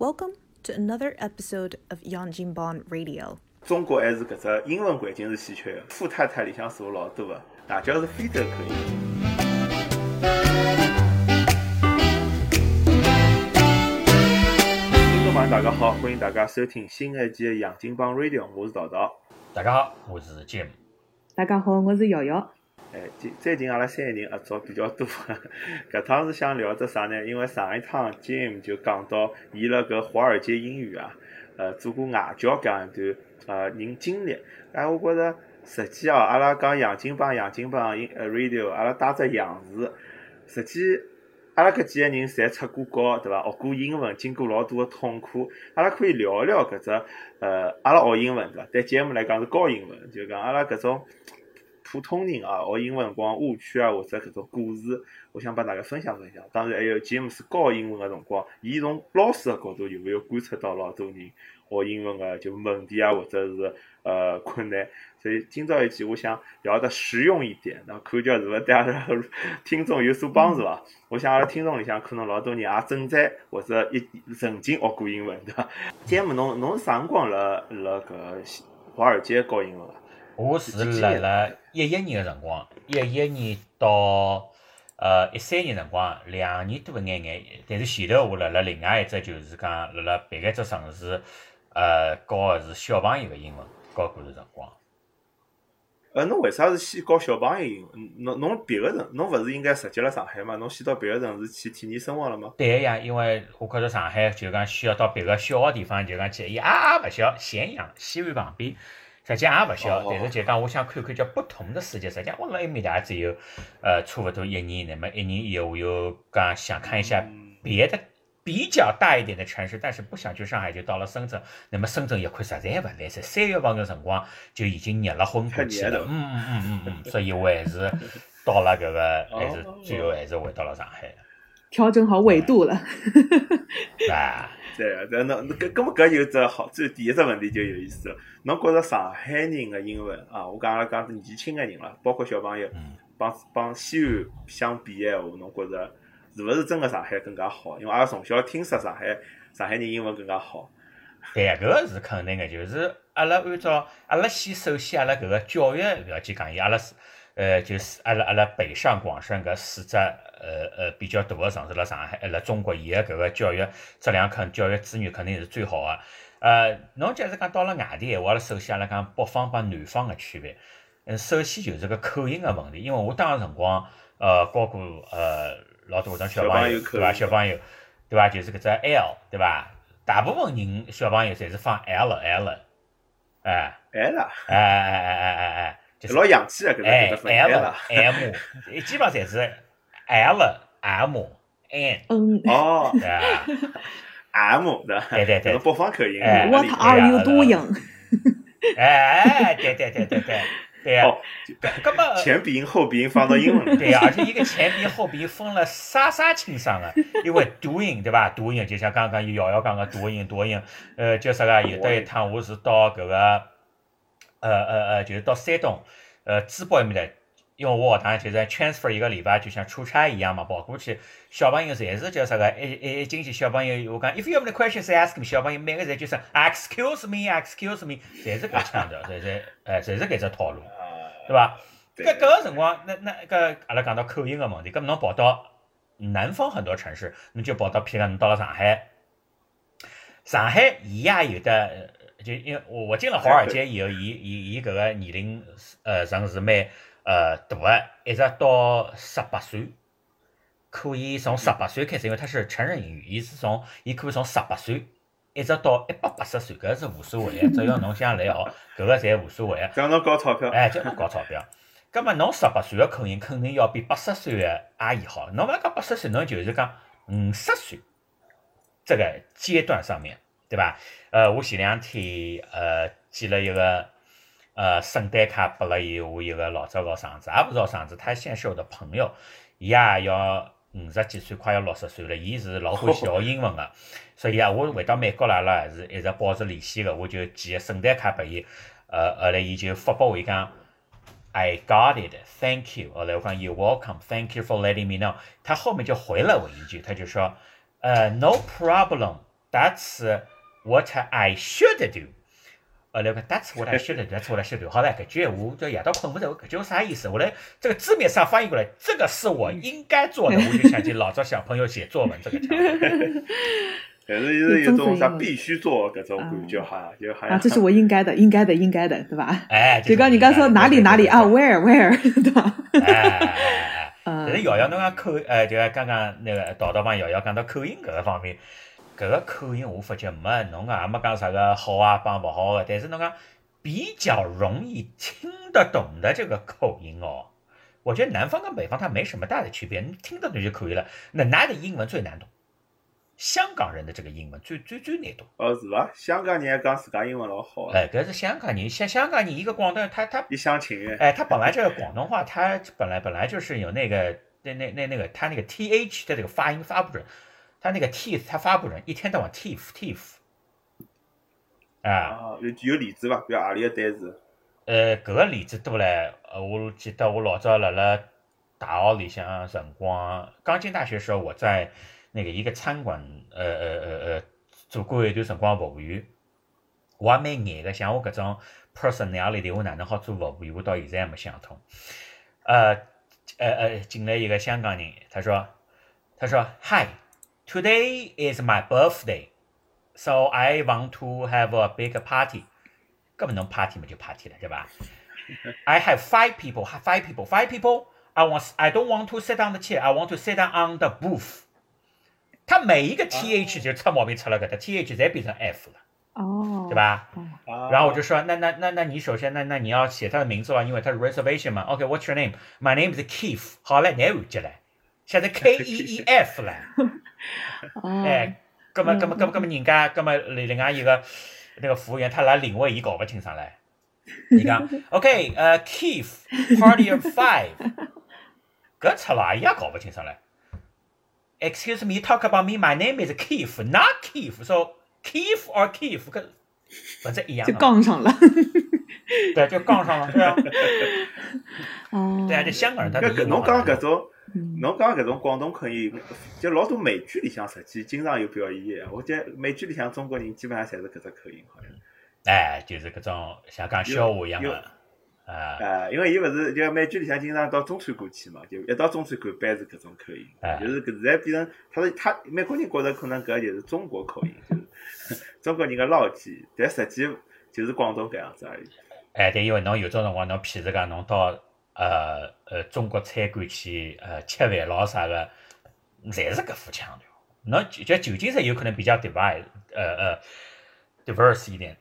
Welcome to another episode of Yanjinban Radio. 中国还是搿只英文环境是稀缺的，富太太里向数老多的，大叫是非洲口音。听众朋友大家好，欢迎大家收听新一期的杨金帮 Radio，我是桃桃。大家好，我是 Jim。大家好，我是瑶瑶。哎，最最近阿拉三个人合作比较多，搿趟是想聊只啥呢？因为上一趟 Jim 就讲到伊辣搿华尔街英语啊，呃，做过外教搿样一段呃人经历。哎，我觉着实际哦，阿拉讲洋金帮洋金帮 Radio，阿拉带只洋字，实际阿拉搿几个人侪出过国，对伐？学过英文，经过老多个痛苦，阿拉可以聊一聊搿只呃，阿拉学英文对伐？对 Jim 来讲是教英文，就讲阿拉搿种。普通人啊，学英文辰光误区啊，或者搿种故事，我想帮大家分享分享。当然还有吉姆斯教英文个辰光，伊从老师个角度有没有观察到老多人学英文个就问题啊，或者是呃困难？所以今朝一期我想聊得实用一点，那看叫是勿是对阿拉听众有所帮助啊？我想阿拉听众里向可能老多人也正在或者一曾经学过英文，对伐？吉姆，侬侬是啥辰光辣辣搿华尔街教英文啊？我是辣辣一一年个辰光，一一年到呃一三年辰光，两年多一眼眼。但是前头我辣辣另外一只就是讲辣辣别个只城市，呃，教个是小朋友个英文，教过段辰光。呃，侬为啥是先教小朋友英文？侬侬别个城，侬勿是应该直接辣上海嘛？侬先到别个城市去体验生活了吗？对个呀，因为我觉着上海就讲需要到别个小个地方，就讲去，伊也也勿小，咸阳西安旁边。实际也勿小，但是就讲我想看看叫不同的世界。实际我辣埃面搭也只有呃差勿多一年，那么一年以后我又讲想看一下别的比较大一点的城市，但是不想去上海，就到了深圳。那么深圳一看实在勿来塞，三月份个辰光就已经热了昏过去了。嗯嗯嗯嗯嗯，所以我还是 到了搿个，还是最后还是回到了上海。调整好纬度了。啊。对啊，这侬搿搿么搿就只好，最第一只问题就有意思了。侬觉着上海人个英文啊，我讲阿拉讲年轻个人了，包括小朋友，帮帮西安相比个闲话，侬觉着是勿是真个上海更加好？因为阿拉从小听说上海上海人英文更加好。对，搿个是肯定个，就是阿拉按照阿拉先首先阿拉搿个教育覅去讲伊，阿拉是呃就是阿拉阿拉北上广深搿四只。呃呃，比较大个城市辣上海，辣中国，伊个搿个教育质量肯教育资源肯定是最好个。呃，侬假使讲到了外地闲话，阿拉首先阿拉讲北方帮南方个区别。嗯，首先就是个口音个问题，因为我当个辰光，呃，教过呃老多种小朋友，对伐？小朋友，对伐？就是搿只 L，对伐？大部分人小朋友侪是放 L L，哎，L，哎哎哎哎哎哎，就是老洋气个搿只 L M，基本上侪是。L M N，嗯，哦，对，M 的，对对对，播放口音，What are you doing？哎，对对对对对，对呀，那么前鼻音后鼻音放到英文，对呀，而且一个前鼻后鼻音分了啥啥清爽的，因为 doing 对吧？doing 就像刚刚瑶瑶讲个 doing doing，呃，叫啥个？有的一趟我是到搿个，呃呃呃，就是到山东，呃，淄博埃面的。因为我学堂就在 transfer 一个礼拜，就像出差一样嘛，跑过去，小朋友侪是叫啥个？一一进去，小朋友我讲，if you have any questions, ask me。小朋友每个侪就是 excuse me, excuse me，侪是搿腔调，侪是，哎，侪是搿只套路，对伐？搿搿个辰光，那那搿阿拉讲到口音个问题，搿侬跑到南方很多城市，侬就跑到，譬如讲侬到了上海，上海伊也有的，就因为我我进了华尔街以后，伊伊伊搿个年龄呃层是蛮。呃，大个一直到十八岁，可以从十八岁开始，因为它是成人英语，伊是从伊可以从十八岁一直到一百八十岁，搿是无所谓个，只要侬想来学，搿个侪无所谓个。只要侬交钞票，哎，只要侬交钞票。葛末侬十八岁个口音肯定要比八十岁个阿姨好。侬勿讲八十岁，侬就是讲五十岁这个阶段上面，对伐？呃，我前两天呃见了一个。呃，圣诞卡拨了伊，我一个老早个上子，也勿是上子，他现在是我的朋友，伊也要五十几岁，快要六十岁了，伊是老欢喜学英文个，所以啊，我回到美国来了，是一直保持联系个，我就寄个圣诞卡拨伊，呃，后来伊就发拨我伊讲，I got it, thank you，后来我讲 You're welcome, thank you for letting me know，他后面就回了我一句，他就说，呃，No problem。That's what I should do。后来个 That's what I should do。That's what I should do。好了，搿句闲话这夜到困不着，搿句话啥意思？我来这个字面上翻译过来，这个是我应该做的，我就想起老早小朋友写作文这个腔调。但是是有种啥必须做搿种感觉哈，就好啊，像这是我应该的，应该的，应该的，对吧？哎，就刚你刚说哪里哪里啊，where where，对吧？哎哎哎哎。嗯但是瑶瑶侬讲口，呃，就刚刚那个导导帮瑶瑶讲到口音搿个方面，搿个口音我发觉没侬讲也没讲啥个好啊帮勿好个，但是侬讲比较容易听得懂的这个口音哦，我觉得南方跟北方它没什么大的区别，你听得懂就可以了。那哪的英文最难懂？香港人的这个英文最最最难懂。哦是伐？香港人还讲自家英文老好的，哎，搿是香港人，香香港人一个广东人，他他一厢情愿。哎，他本来这个广东话，他本来本来就是有那个那那那那个他那个 t h 的这个发音发不准，他那个 teeth 他发不准，一天到晚 teeth teeth，啊，啊，有有例子伐？比如何里个单词？呃，搿个例子多唻，呃，我记得我老早辣辣大学里向辰光，刚进大学时候，我在那个一个餐馆，呃呃呃呃，做过一段辰光服务员，我还蛮眼个，像我搿种 personality，我哪能好做服务员？我到现在还没想通。呃呃呃，进来一个香港人，他说，他说，Hi，today is my birthday，so I want to have a big party。根本能 party 嘛就 party 了，对吧？I have five people, five people, five people. I want, I don't want to sit on the chair. I want to sit down on the booth. 他每一个 th 就出毛病出了，搿搭 th 侪变成 f 了，哦，对？吧？啊然后我就说，那那那那你首先，那那你要写他的名字吧，因为他是 reservation 嘛。OK，What's、your name? My name is Keith。好了，难完结了，现在 K E E F 了。哦，哎，葛么葛么葛么人家，葛么另另外一个那个服务员他来领位，伊搞不清爽唻。你讲 OK，呃，Keith，Party of Five，搿出了伊也搞不清爽唻。Excuse me, talk about me. My name is Keith, not Keith. So Keith or Keith，搿不是一样就？杠上了。对，就杠上了，对啊，哦，对啊，这香港人他的搿侬讲搿种，嗯侬讲搿种广东口音，就老多美剧里向实际经常有表演的。我觉得美剧里向中国人基本上侪是搿只口音，好像。哎，就是搿种像讲笑话一样的，啊，呃，因为伊勿是就美剧里向经常到中餐馆去嘛，就一到中餐馆班是搿种口音，哎就是搿现在变成他是他美国人觉着可能搿就是中国口音，就是 中国人个捞记，但实际就是广东搿样子而已。哎，对，因为侬有种辰光，侬譬如讲，侬到呃呃中国餐馆去呃吃饭咯啥个，侪是搿副腔调。侬就就旧金山有可能比较 divide，呃呃 diverse 一点，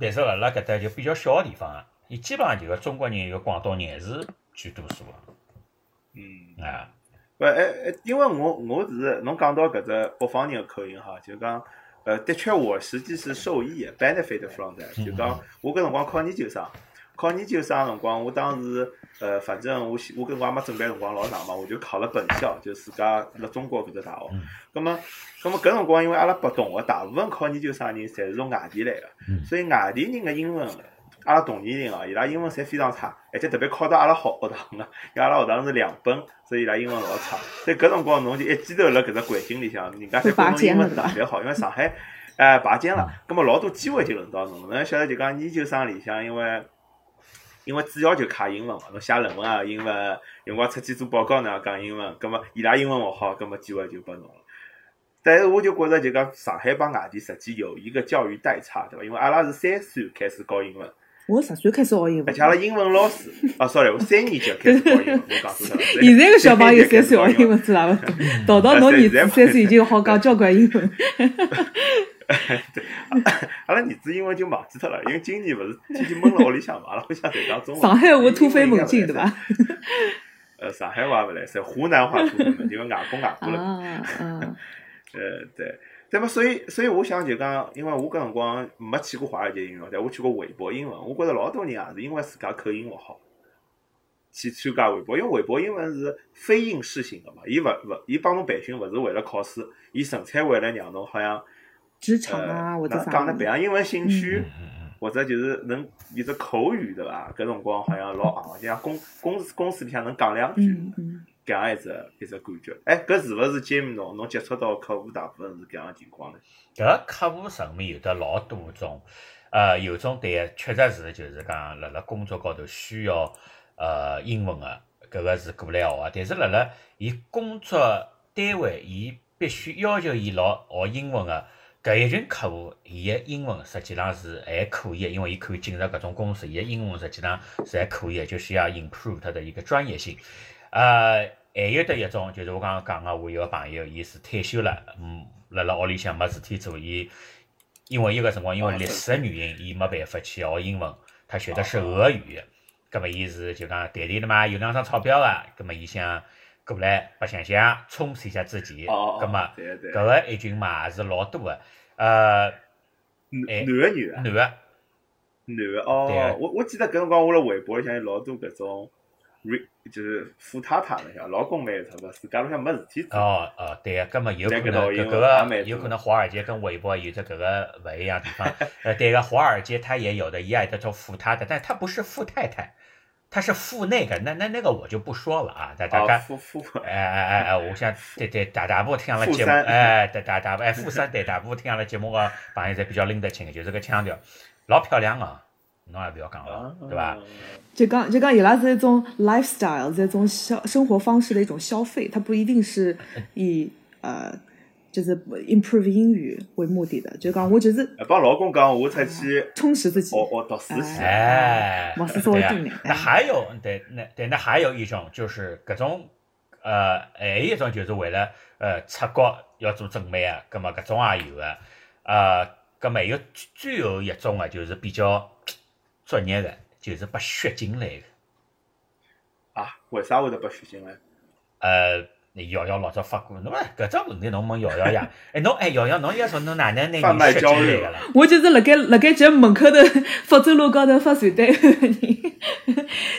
但是辣辣搿搭就比较小个地方啊，伊基本上就个中国人、有广东人还是居多数个嗯。啊。勿哎哎，因为我我是侬讲到搿只北方人个口音哈，就讲呃，的确我实际是受益的，benefit from that。就讲我搿辰光考研究生，考研究生的辰光，我当时呃，反正我我搿辰光没准备辰光老长嘛，我就考了本校，就自家辣中国搿只大学嗯。葛么，咁么搿辰光因为阿拉北同学大部分考研究生人侪是从外地来的，嗯所以外地人的英文，阿拉同年龄哦，伊拉英文侪非常差，而且特别考到阿拉好学堂个，因为阿拉学堂是两本，所以伊拉英文老差。所以搿辰光侬就一记头辣搿只环境里向，人家侪觉侬英文特别好，因为上海哎拔尖了，葛末老多机会就轮到侬。侬晓得就讲研究生里向，因为因为主要就卡英文嘛，侬写论文啊英文，有辰光出去做报告呢也讲英文，葛末伊拉英文勿好，葛末机会就拨侬了。但是我就觉着就讲上海帮外地实际有一个教育代差，对伐？因为阿拉是三岁开始教英文，我十岁开始学英文而且，阿拉英文老师，啊，sorry，我三年级开始学英文，我讲错了。现在个小朋友三岁 学英文。文知道伐？到到侬儿子三岁已经好讲交关英文。对阿拉儿子英文就忘记脱了，因为今年勿是天天闷辣屋里向嘛，阿拉屋里向侪讲中文。上海话突飞猛进，对伐？？呃，上海话勿来塞，湖南话突飞猛进，外公外婆了。啊，嗯，呃，对，对么？所以，所以我想就讲，因为我搿辰光没去过华尔街音乐，但我去过韦伯英文。我觉着老多人也是因为自家口音勿好，去参加韦伯，因为韦伯英文是非应试型的嘛，伊勿勿，伊帮侬培训勿是为了考试，伊纯粹为了让侬好像职场呃啊，或者啥讲的，培养英文兴趣。或者就是能有只口语对伐？搿辰光好像老昂，就像公公司公司里向能讲两句嗯，嗯，搿样一只一只感觉。哎，搿是勿是 Jim 侬侬接触到客户大部分是搿样情况呢？搿客户层面有的老多种，呃，有种对，确实是就是讲辣辣工作高头需要呃英文个，搿个是过来学个，但是辣辣伊工作单位，伊必须要求伊老学英文个。搿一群客户，伊个英文实际上是还可以，因为伊可以进入搿种公司，伊个英文实际上是还可以，就是要 improve 它的一个专业性。呃，还有的一种就是我刚刚讲个，我有个朋友，伊是退休了，嗯，辣辣屋里向没事体做，伊因为伊个辰光因为历史个原因，伊没办法去学英文，他学的是俄语，葛么伊是就讲谈谈了嘛，有两张钞票个，葛么伊想。过来白相相，充实一下自己。哦葛么，搿个一群嘛也是老多个。呃，男个女个？男个。男个哦，我我记得搿辰光我辣微博里向有老多搿种，re 就是富太太了，像老公蛮有钞票，自家里向没事体做。哦哦，对个，葛么有可能搿个有可能华尔街跟微博有着搿个勿一样地方。呃，对个，华尔街它也有的，伊也叫富太太，但他不是富太太。他是富那个，那那那个我就不说了啊，大大家，哎哎哎哎，我想对对大大部听了节目，哎大大大哎富三对大部听了节目个朋友侪比较拎得清的，就是个腔调，老漂亮啊，侬也勿要讲了，对伐？就讲就讲伊拉是一种 lifestyle，是一种消生活方式的一种消费，它不一定是 以呃。就是 improve 英语为目的的，就讲我就是帮老公讲，我出去充实自己，学学读书去。哎，没事稍微多点。那还有，对，那对，那还有一种就是各种，呃，还有一种就是为了呃出国要做准备啊，葛么搿种也有啊，呃，葛么有最后一种啊，就是比较专业的，就是把血进来的。啊？为啥会得把血进来？呃。瑶瑶老早发过，侬搿只问题侬问瑶瑶呀？哎，侬哎，瑶瑶，侬要说侬哪能拿人血进来个了？我就是辣盖辣盖节门口头福州路高头发传单个人，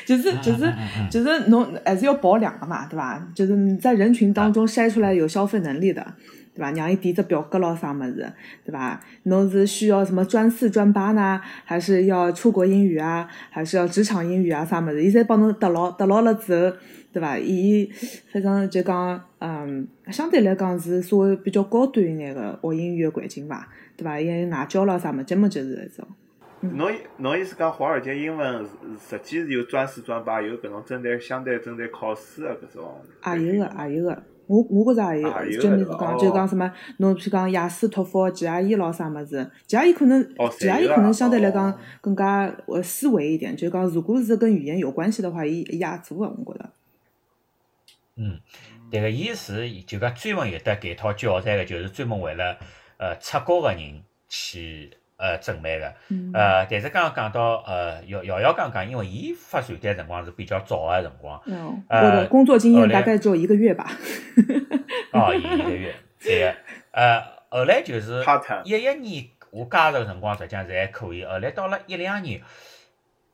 就是就是就是侬还是要保量个嘛，对伐？就是你在人群当中筛出来有消费能力的，对伐？让伊填只表格咯啥物事，对伐？侬是需要什么专四专八呢？还是要出国英语啊？还是要职场英语啊？啥物事？伊侪帮侬得牢得牢了之后。对伐？伊反正就讲，嗯，相对来讲是稍微比较高端一眼个学英语个环境伐？对伐？也有外教咯啥么，专门就是一种。侬侬意思讲华尔街英文实际是有专四专八，有搿种针对相对针对考试个搿种。也有个，也有个。我我觉着也有，就你是讲，就讲什么，侬譬如讲雅思、托福、GRE 咯啥物事，GRE 可能，GRE 可能相对来讲更加呃思维一点，就讲如果是跟语言有关系的话，伊伊也做个，我觉着。嗯，迭个伊是就讲专门有得搿套教材个，就是专门为了呃出国个人去呃准备个。呃，但是刚刚讲到呃瑶瑶瑶刚刚，因为伊发传单辰光是比较早个辰光，我的工作经验大概只有一个月吧。哦，一个月，对个。呃，后来就是一一年我加入个辰光，实际上是还可以。后来到了一两年，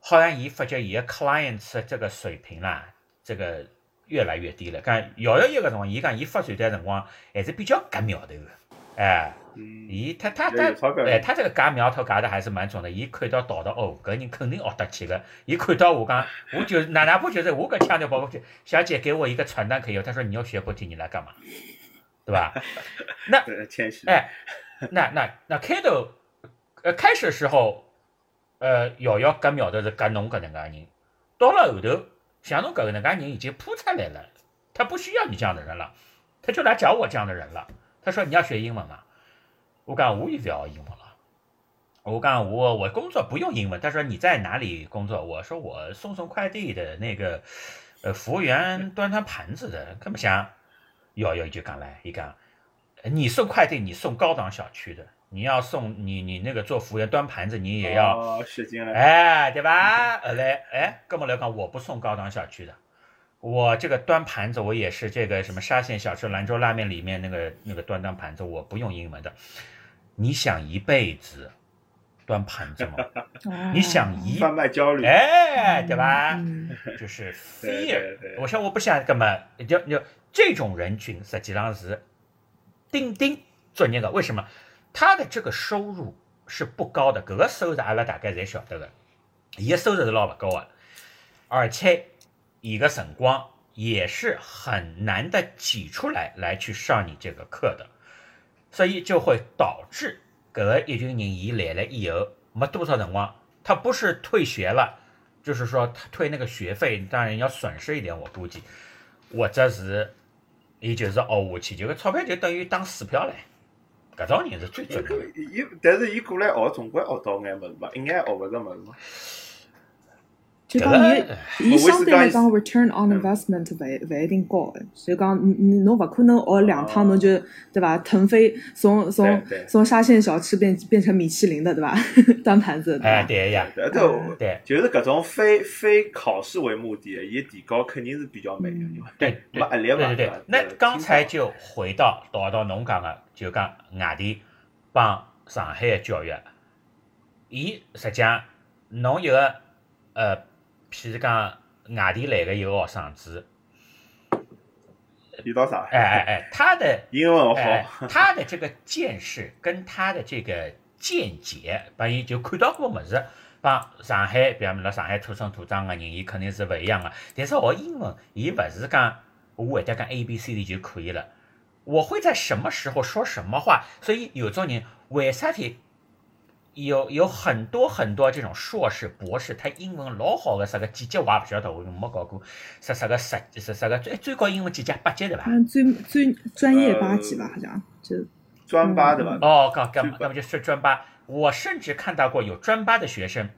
好像伊发觉伊个 clients 这个水平啦，这个。越来越低了。讲瑶瑶一个辰光，伊讲伊发传单辰光还是比较夹苗头个，哎，伊他他他，哎，他这个夹苗头夹的还是蛮重的。伊看到导的哦，搿人肯定学得起个。伊看到我讲，我就哪哪怕就是我搿腔调跑过去，小姐给我一个传单可以，他说你要学不听，你来干嘛？对吧？那 哎，那那那开头，呃，开始时候，呃，瑶瑶夹苗头是夹侬搿能介人，到了后头。像侬搿个能介人已经铺出来了，他不需要你这样的人了，他就来找我这样的人了。他说你要学英文嘛？我讲我也不要英文了。我讲我我工作不用英文。他说你在哪里工作？我说我送送快递的那个，呃，服务员端端盘子的。根本想，要要就讲来，一讲，你送快递，你送高档小区的。你要送你你那个做服务员端盘子，你也要使劲了，哎，对吧？后来哎，哥们来讲，我不送高档小区的，我这个端盘子，我也是这个什么沙县小吃、兰州拉面里面那个那个端端盘子，我不用英文的。你想一辈子端盘子吗？你想一贩卖焦虑，哎，对吧？就是 fear，我说我不想干嘛？就就这种人群实际上是钉钉做那个，为什么？他的这个收入是不高的，搿个收入阿拉大概侪晓得的，伊个收入是老勿高的，而且一个辰光也是很难的挤出来来去上你这个课的，所以就会导致搿个一群人伊来了以后没多少辰光，他不是退学了，就是说他退那个学费，当然要损失一点，我估计，或者是，伊就是学下去，就个钞票就等于当水票唻。搿种人是最准的。伊，但是伊过来学，总归学到眼物事吧？一眼学勿着物事嘛。就讲伊，伊相对来讲 return on investment 勿勿一定高个，就讲你侬勿可能学两趟侬就对伐？腾飞从从从沙县小吃变变成米其林的对伐？端盘子。哎，对呀，对对，就是搿种非非考试为目的，伊提高肯定是比较慢的，对没压力嘛。对对对，那刚才就回到到到侬讲个，就讲外地帮上海的教育，伊实际上侬一个呃。譬如讲外地来个一个学生子，你到上海，哎哎哎，他的英文好，他的这个见识跟他的这个见解，把伊就看到过么子，帮上海，比方辣上海土生土长个人，伊肯定是勿一样个。但是学英文，伊勿是讲我会得讲 A B C D 就可以了，我会在什么时候说什么话。所以有种人为啥体？有有很多很多这种硕士、博士，他英文老好的，啥个几级我也不晓得，我没搞过。啥啥个十啥啥个最最高英文几级？八级对吧？最最专业八级吧，好像就专八对吧？哦，干嘛干嘛就是专八？我甚至看到过有专八的学生，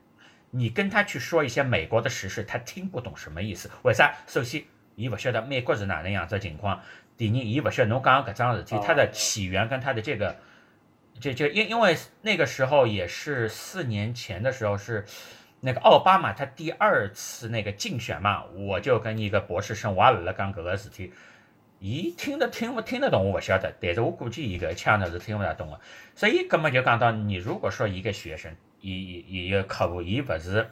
你跟他去说一些美国的时事，他听不懂什么意思。为啥？首先，伊不晓得美国是哪能样子情况；第二，伊不晓得侬讲搿桩事体它的起源跟它的这个。就就因因为那个时候也是四年前的时候是那个奥巴马他第二次那个竞选嘛，我就跟一个博士生我也辣辣讲搿个事体，伊听得听不听得懂我不晓得，但是我估计一个腔调是听不大懂的，所以根本就讲到你如果说一个学生一一一个客户伊不是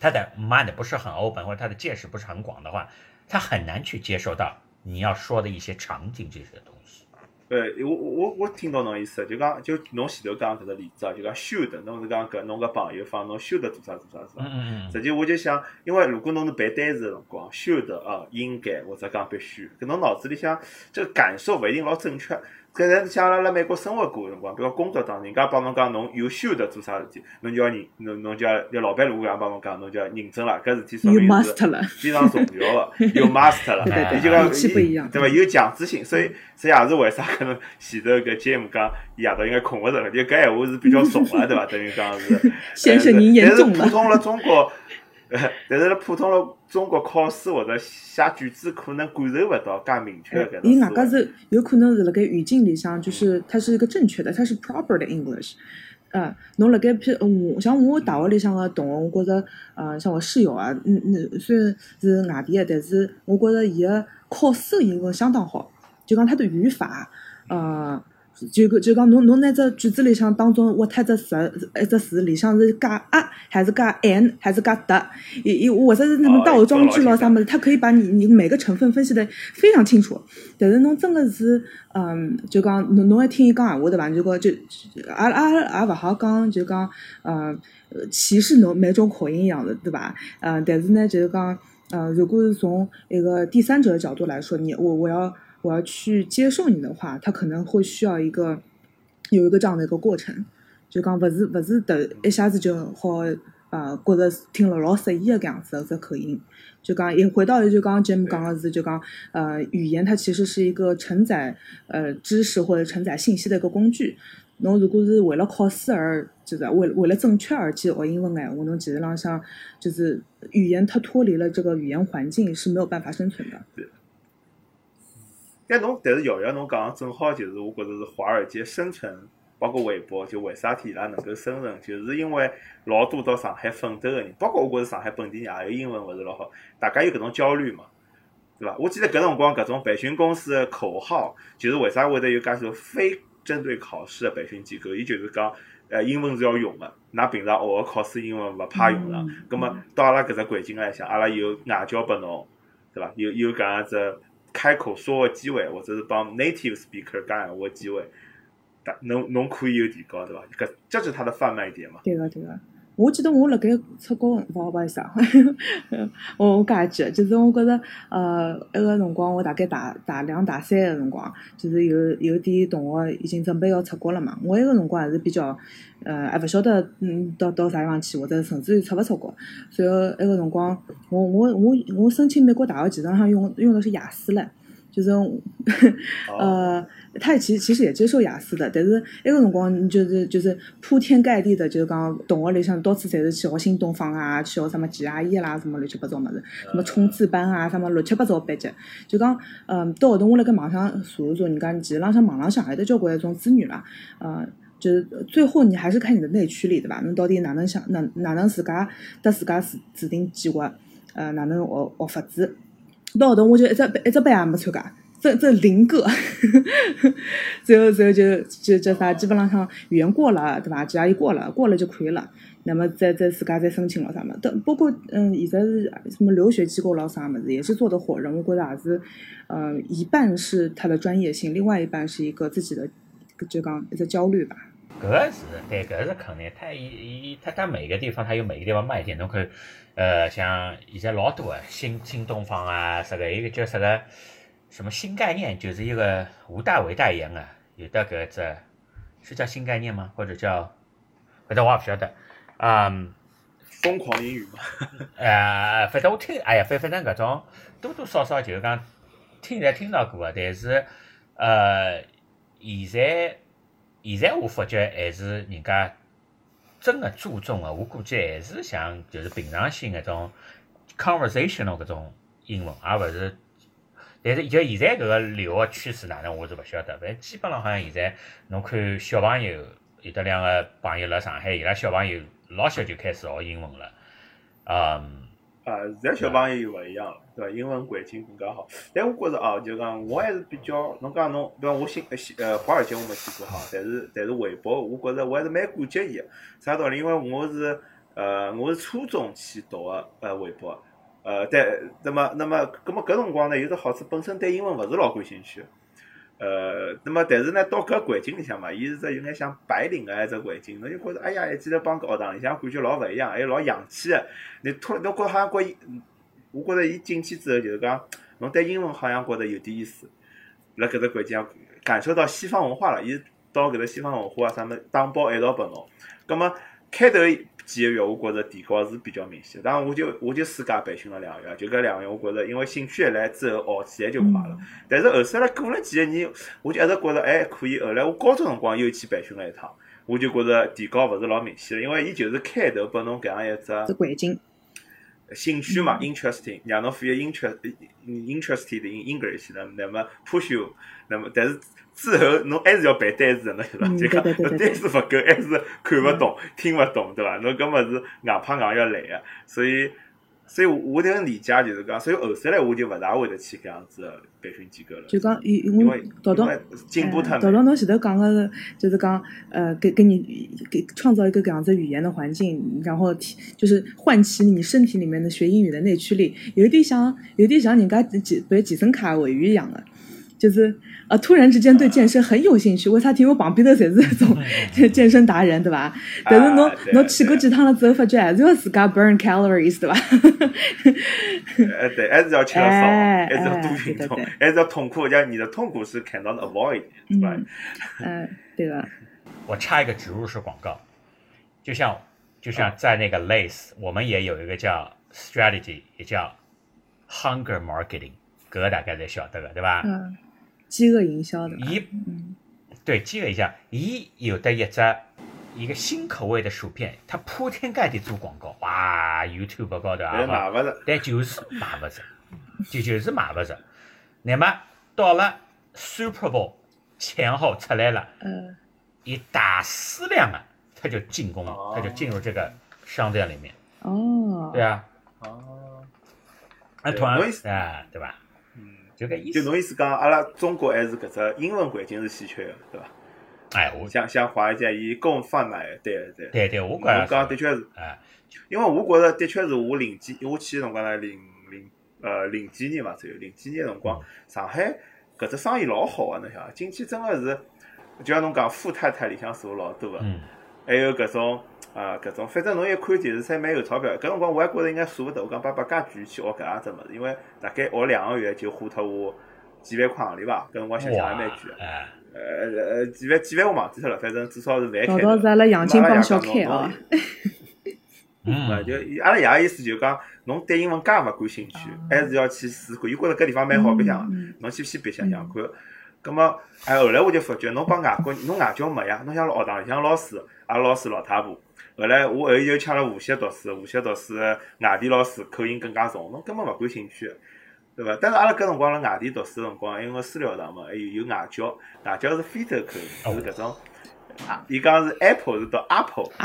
他的 mind 不是很 open 或者他的见识不是很广的话，他很难去接受到你要说的一些场景这些东西。呃，我我我听到侬意思，就讲就侬前头讲搿个例子啊，就讲修的，侬是讲搿侬个朋友方侬修的做啥做啥是吧？嗯嗯嗯。实际我就想，因为如果侬是背单词个辰光，修的啊，应该或者讲必须，搿侬脑子里向这个感受勿一定老正确。搿是像阿拉辣美国生活过个辰光，比如工作当中，人家帮侬讲侬优秀的做啥事体，侬就要认，侬侬就要，要老板如果搿样帮侬讲，侬就要认真了，搿事体说明是非常重要个，有 master 了，伊就讲，对伐？有强制性，所以这也是为啥可能前头搿 Jim 讲夜到应该困勿着了，就搿闲话是比较重个，对伐？等于讲是，先生您严重了。但是普通了中国。但是辣普通了中国考试或者写句子，可能感受勿到介明确搿伊外加是有可能是辣盖语境里向，就是它是一个正确的，它是 proper 的 English。嗯，侬辣盖譬我像我大学里向个同学，我觉着呃，像我室友啊，嗯嗯，虽然是外地个，但是我觉着伊个考试英文相当好，就讲他的语法，呃。就个就讲侬侬拿只句子里向当中挖脱只词一只词里向是加啊还是加 n 还是加的，伊伊或者是什么倒装句咯啥么子，它可以把你你每个成分分析的非常清楚。但是侬真的是嗯，就讲侬侬要听伊讲闲话对伐？就讲就阿拉也勿好讲，就讲嗯歧视侬每种口音一样的对伐？嗯，但是呢就是讲嗯，如果是从一个第三者的角度来说，你我我要。我要去接受你的话，他可能会需要一个有一个这样的一个过程，就讲不是不是的一下子就好啊，觉得听了老适意的这样子的口音，就讲也回到就刚刚 Jim 讲的是就讲呃语言它其实是一个承载呃知识或者承载信息的一个工具。侬如果是为了考试而就是为为了正确而去学英文哎，我侬其实浪向就是语言它脱离了这个语言环境是没有办法生存的。但侬，但是瑶瑶侬讲正好就是，我觉着是华尔街生存，包括微博，就为啥体伊拉能够生存，就是因为老多到上海奋斗个人，包括我觉着上海本地人也有英文勿是老好，大家有搿种焦虑嘛，对伐？我记得搿辰光搿种培训公司个口号，就是为啥会得有介许多非针对考试个培训机构，伊就是讲，呃，英文是要用个，㑚平常学个考试英文勿怕用上，葛末到阿拉搿只环境来向，阿拉有外教拨侬，对伐？有有搿样子。开口说个机会，或者是帮 native speaker 讲闲话机会，大能侬可以有提高，对伐？搿这是他的贩卖点嘛？对个对个，我记得我辣盖出国，勿好意思啊，我我讲一句，就是我觉着，呃，埃个辰光我大概大大两大三个辰光，就是有有点同学已经准备要出国了嘛。我埃个辰光还是比较，呃，还勿晓得嗯到到啥地方去，或者甚至于出勿出国。随后埃个辰光，我我我我申请美国大学其实上用用的是雅思唻，就是呃。他其实其实也接受雅思的，但是那个辰光就是就是铺天盖地的，就是讲同学里向到处侪是去学新东方啊，去学什么 GRE 啦，什么乱七八糟么子，什么冲刺班啊，什么乱七八糟班级，就讲嗯，到后头我辣盖网上查一查，人家其实浪向网浪向还有得交关一种资源啦，呃，就是最后你还是看你的内驱力，对吧？侬到底哪能想，哪哪能自家得自家制制定计划，呃，哪能学学法子？到后头我就一只一只班也没参加。这这零个，最后最后就就叫啥？基本上像语言过了，对吧？只要一过了，过了就可以了。那么再再自家再申请了啥么？等包括嗯，现在是什么留学机构了啥么子，也是做的火人。我觉得也是，嗯，一半是他的专业性，另外一半是一个自己的就讲一个焦虑吧。搿是对，搿是肯定。他一一他他每个地方他有每个地方卖点，侬可以，呃，像现在老多啊，新新东方啊，啥个一个叫啥个？什么新概念？就是一个吴大伟代言啊，有的搿只是叫新概念吗？或者叫，反正我也不晓得。嗯，疯狂英语嘛。呃，反正我听，哎呀，反反正搿种多多少少就是讲听侪听到过啊。但是呃，现在现在我发觉还是人家真的注重啊。我估计还是像就是平常心搿种 conversational 搿种英文，而勿是。但是就现在搿个留学趋势哪能，我是勿晓得。反正基本上好像现在，侬看小朋友有得两个朋友辣上海，伊拉小朋友老小就开始学英文了。嗯。啊，现在小朋友又勿一样了，对伐？英文环境更加好。但我觉着哦，就讲我还是比较，侬讲侬，比方我新呃华尔街我没去过哈，但是但是韦伯，我觉着我还是蛮感激伊个。啥道理？因为我是呃我是初中去读个呃韦伯。呃，但，那么，那么，搿么搿辰光呢，有只好处，本身对英文勿是老感兴趣。呃，那么，但是呢，到搿环境里向嘛，伊是只有眼像白领个一只环境，侬就觉着，哎呀，一记头帮搿学堂里向感觉老勿一样，还老洋气个。你突然，侬觉好像觉伊，我觉着伊进去之后就是讲，侬对英文好像觉着有点意思。辣搿只环境下感受到西方文化了，伊到搿只西方文化啊啥物事打包一道拨侬。搿么开头。几个月，我觉着提高是比较明显。当然，我就我就自家培训了两个月，就搿两个月，我觉着因为兴趣一来之后，学起来就快了。但是后头来过了几个年，我就一直觉着哎可以。后来我高中辰光又去培训了一趟，我就觉着提高勿是老明显了，因为伊就是开头拨侬搿样一只环境，兴趣嘛，interesting，让侬 feel interest interested in English，那么 push you，那么但是。之后侬还是要背单词的，侬晓得伐？就讲侬单词勿够，还是看勿懂、听勿懂，对伐？侬搿物事硬碰硬要来个，所以，所以我迭个理解就是讲，所以后头来我就勿大会得去搿样子培训机构了。就讲，因为导导进步太导导侬前头讲个就是讲，呃，给给你给创造一个搿样子语言的环境，然后就是唤起你身体里面的学英语的内驱力，有点像有点像人家健办健身卡会员一样的。就是呃，突然之间对健身很有兴趣。为啥？听我旁边的侪是那种 健身达人，对吧？但是侬侬去过几趟了之后，发觉还是要自家 burn calories，对吧？呃，对，还是要吃的少，还是要多运动，还是要痛苦。讲你的痛苦是看到的 avoid，对吧？嗯，对吧。我插一个植入式广告，就像就像在那个 lace，我们也有一个叫 strategy，也叫 hunger marketing，搿个大概侪晓得个，对吧？嗯。饥饿营销的，一，对，饥饿营销，伊有的一只一个新口味的薯片，它铺天盖地做广告，哇，YouTube 高头啊，但就是卖勿着，就就是卖勿着。那么到了 Super Bowl 前后出来了，嗯，一大数量啊，他就进攻，他就进入这个商店里面。哦，对啊，哦，啊，同样啊，对吧？就搿意思，就侬意思讲，阿拉中国还是搿只英文环境是稀缺的，对伐？哎，我像像华尔街，伊供贩卖，对对。对对，我讲的确是，哎，因为我觉着的确是我零几，我去的辰光呢，零零呃零几年嘛，只有零几年辰光，上海搿只生意老好个，侬晓得，进去真个是，就像侬讲富太太里向坐老多个，还有搿种啊，搿种反正侬一看电视菜蛮有钞票，搿辰光我还觉着应该舍勿得，我讲爸爸介贵去学搿样子物事，因为大概学两个月就花脱我几万块行钿伐，搿辰光想想还蛮贵个。哎，呃呃，几万几万我忘记脱了，反正至少是万开老头。早是阿拉杨金帮小开开哦，啊，嗯，就阿拉爷意思就讲，侬对英文介勿感兴趣，还是要去试看。伊觉着搿地方蛮好白相侬去先白相相看。葛么，哎，后来我就发觉，侬帮外国，侬外教没呀？侬像学堂里向老师，阿拉老师老太婆。后来我后又抢了无锡读书，无锡读书外地老师口音更加重，侬根本勿感兴趣，对伐？但是阿拉搿辰光辣外地读书辰光，因为私疗堂嘛，还有有外教，外教是非洲口音，是搿种，啊，伊讲是 apple 是读 apple。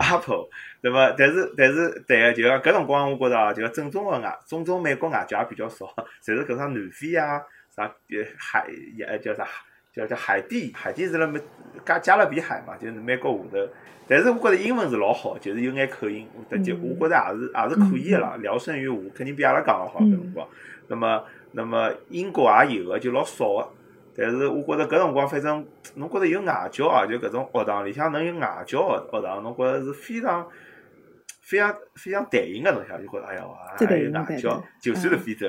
Apple，对伐？但是但是对个，就讲搿辰光，我觉着啊，就讲正宗个外正宗美国外教也比较少，侪是搿种南非啊，啥呃海也叫啥叫叫海地，海地是辣美加加勒比海嘛，就是美国下头。但是我觉着英文是老好，就是有眼口音，但就我觉着也是也是可以个啦，聊胜于无，肯定比阿拉讲个好搿辰光。那么那么英国也有个，就老少个。但是我觉着搿辰光，反正侬觉着有外教啊，就搿种学堂里向能有外教个学堂，侬觉着是非常非常非常弹性个侬想就觉着哎呀还有外教，就算是非洲，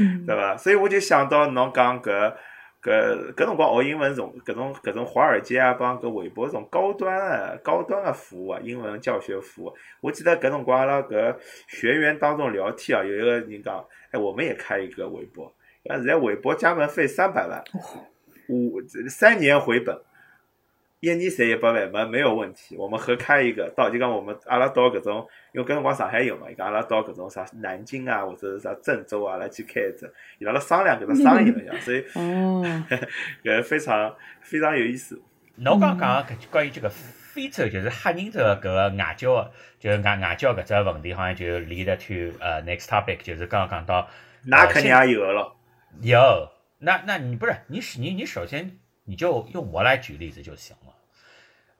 嗯 对伐？所以我就想到侬讲搿搿搿辰光学英文种搿种搿种华尔街啊，帮搿微博这种高端啊高端的服务啊，英文教学服务。我记得搿辰光阿拉搿学员当中聊天啊，有一个人讲，哎，我们也开一个微博，那，现在微博加盟费三百万，五三年回本。一年赚一百万没没有问题，我们合开一个，到就讲我们阿拉到搿种，因为搿辰光上海有嘛，伊讲阿拉到搿种啥南京啊，或者是啥郑州啊来去开一只，伊拉辣商量搿只生意了样，所以哦，搿非常非常有意思。侬刚讲搿关于这个非洲就是黑人这个搿个外教的，就是外外交搿只问题，好像就 lead to 呃 next topic，就是刚刚讲到那肯定也有个咯，有，那那你不是你是你你首先你就用我来举例子就行了。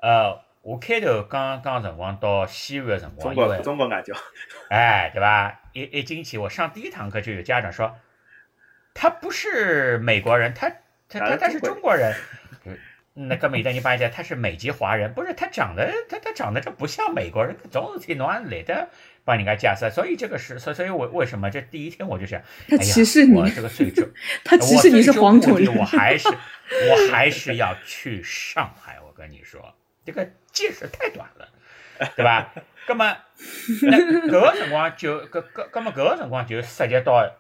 呃，我开头刚刚辰光到西安的辰光，中国因为中国外教，哎，对吧？一一进去，我上第一堂课就有家长说，他不是美国人，他他他他是中国人。那个美的你发现他是美籍华人，不是他长得他他长得这不像美国人，总是挺暖来的帮人家解释，所以这个是所以所以我为什么这第一天我就想，他哎呀歧视你我这个最终 他歧视你是黄种人我最终目的，我还是 我还是要去上海。我跟你说，这个见识太短了，对吧？那么那搿个辰光就搿搿搿么搿个辰光就涉及到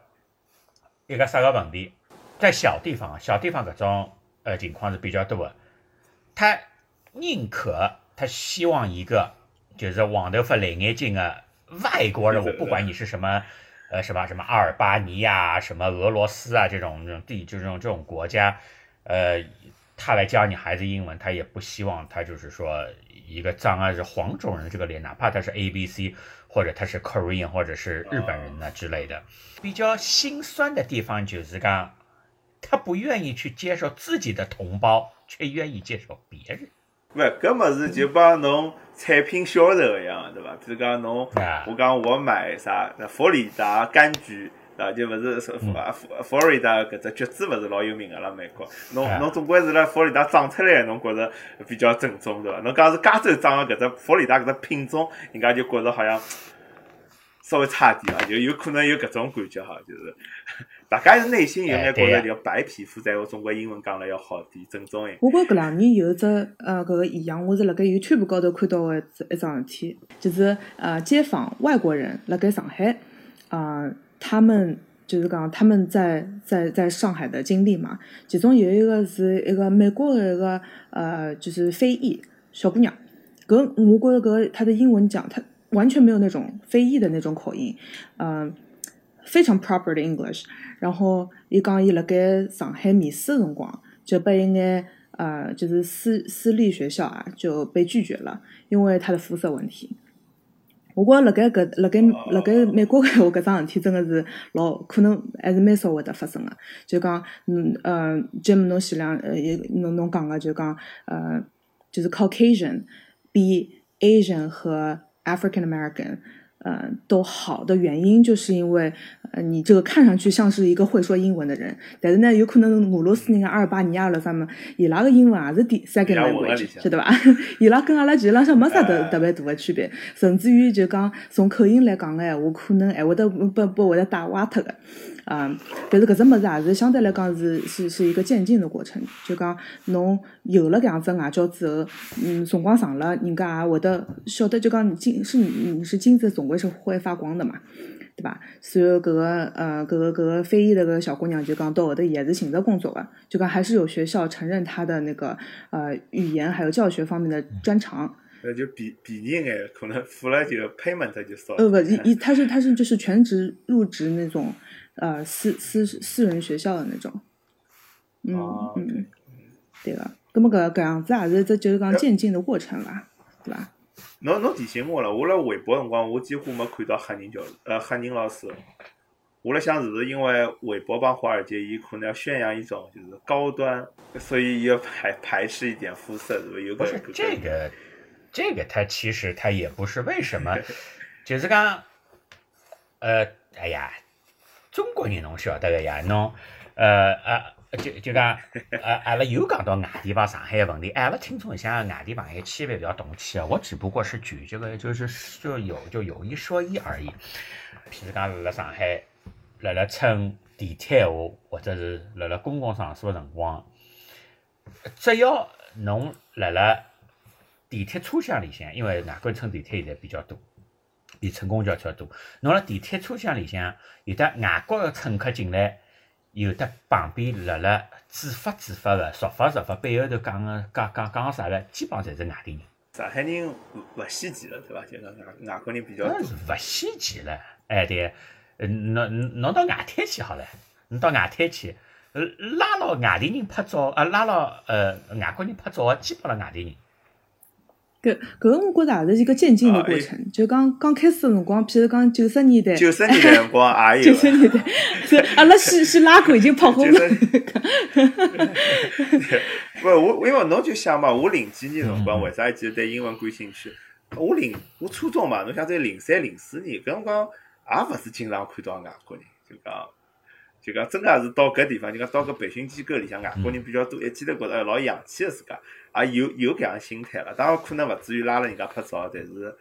一个啥个问题，在小地方小地方搿种呃情况是比较多的，他宁可他希望一个就是黄头发蓝眼睛的外国人，我不管你是什么。呃，什么什么阿尔巴尼亚、什么俄罗斯啊，这种这种地，就这种这种国家，呃，他来教你孩子英文，他也不希望他就是说一个障碍是黄种人这个脸，哪怕他是 A B C 或者他是 Korean 或者是日本人呢之类的。比较心酸的地方就是讲，他不愿意去接受自己的同胞，却愿意接受别人。勿搿物事就帮侬产品销售一样，对伐？比如讲侬，啊我讲我买啥佛罗里达柑橘。啊，就勿是说佛佛佛罗里达搿只橘子勿是老有名个辣美国，侬啊。侬总归是辣佛罗里达长出来，侬觉着比较正宗对伐？侬讲是加州长个搿只佛罗里达搿只品种，人家就觉着好像稍微差点伐，就有可能有搿种感觉哈，就是。大家是内心有眼觉着就白皮肤在我中国英文讲了要好点，正宗一点。我觉搿两年有一只呃搿个现象，我是辣盖 YouTube 高头看到个一桩事体，就是呃街访外国人辣盖上海，啊、他们就是讲他们在在在上海的经历嘛，其中有一个是一个美国的一个呃就是非裔小姑娘，搿我觉着搿她的英文讲她完全没有那种非裔的那种口音，嗯、非常 proper 的 English。然后伊讲伊辣盖上海面试的辰光，就被一眼呃就是私私立学校啊就被拒绝了，因为他的肤色问题。我觉着辣盖搿辣盖辣盖美国闲话搿桩事体真个是老可能还是蛮少会得发生个。就讲嗯呃，Jim 侬前两呃也侬侬讲个就讲呃就是 Caucasian 比 Asian 和 African American 呃都好的原因，就是因为呃你这个看上去像是一个会说英文的人，但是呢，有可能俄罗斯人啊、阿尔巴尼亚了啥么，伊拉个英文也是第拉混了 language，晓得吧？伊拉跟阿拉其实浪向没啥特哎特别大的区别，甚至于就讲从口音来讲个闲话，可能还会得被被会得带歪脱个。啊、但是搿只物事也是相对来讲是是是一个渐进的过程，就讲侬有了搿样子外教之后，嗯，辰光长了，人家也会得晓得，就讲你金是你你是金子总归是会发光的嘛，对吧？随后搿个呃搿个搿个非裔的搿个小姑娘就讲到后头也是寻着工作个，就讲还是有学校承认她的那个呃语言还有教学方面的专长。那就便便宜眼，可能 付了就 payment 就少。呃不，伊伊他是他是就是全职入职那种呃私私私人学校的那种。嗯哦嗯，对个。咁么个搿样子也是这就是讲渐进的过程啦，对吧？侬侬提醒我了，我辣微博辰光，我几乎没看到黑人教呃黑人老师。我辣想是不是因为微博帮华尔街，伊可能要宣扬一种就是高端，所以要排排斥一点肤色，是不是有不是这个，这个他其实他也不是为什么，就是讲，呃，哎呀，中国人侬晓得个呀，侬，呃呃，就就讲，呃，阿拉又讲到外地帮上海的问题，阿拉听众里向外地帮也区别比较懂气啊，我只不过是举这个就是就有就有一说一而已，譬如讲辣辣上海，辣辣乘地铁，或者是辣辣公共场所的辰光。只要侬辣辣地铁车厢里向，因为外国人乘地铁现在比较多，比乘公交车多。侬辣地铁车厢里向有的外国个乘客进来，有的旁边辣辣指法指法的，说法说法，背后头讲个讲讲讲啥个，基本上侪是外地人。上海人勿稀奇了，对伐？就讲外外国人比较多那是。勿稀奇了，哎对，呃侬侬到外滩去好了，侬到外滩去，呃拉牢外地人拍照，啊拉牢呃外国人拍照的，基本上外地人。搿搿个我觉着也是一个渐进的过程。就刚刚开始的辰光，譬如讲九十年代，九十年代辰光 也有九十年代，是阿拉西西 拉过已经跑红了。不，我因为侬就想嘛，我零几年辰光为啥一直对英文感兴趣？我零我初中嘛，侬想在零三零四年，搿辰光也勿是经常看到外国人，就讲就讲真个是到搿地方，就讲到搿培训机构里向，外国人比较多，一记头觉着哎老洋气个自家，也有有搿样心态了。当然可能勿至于拉了人家拍照，但是。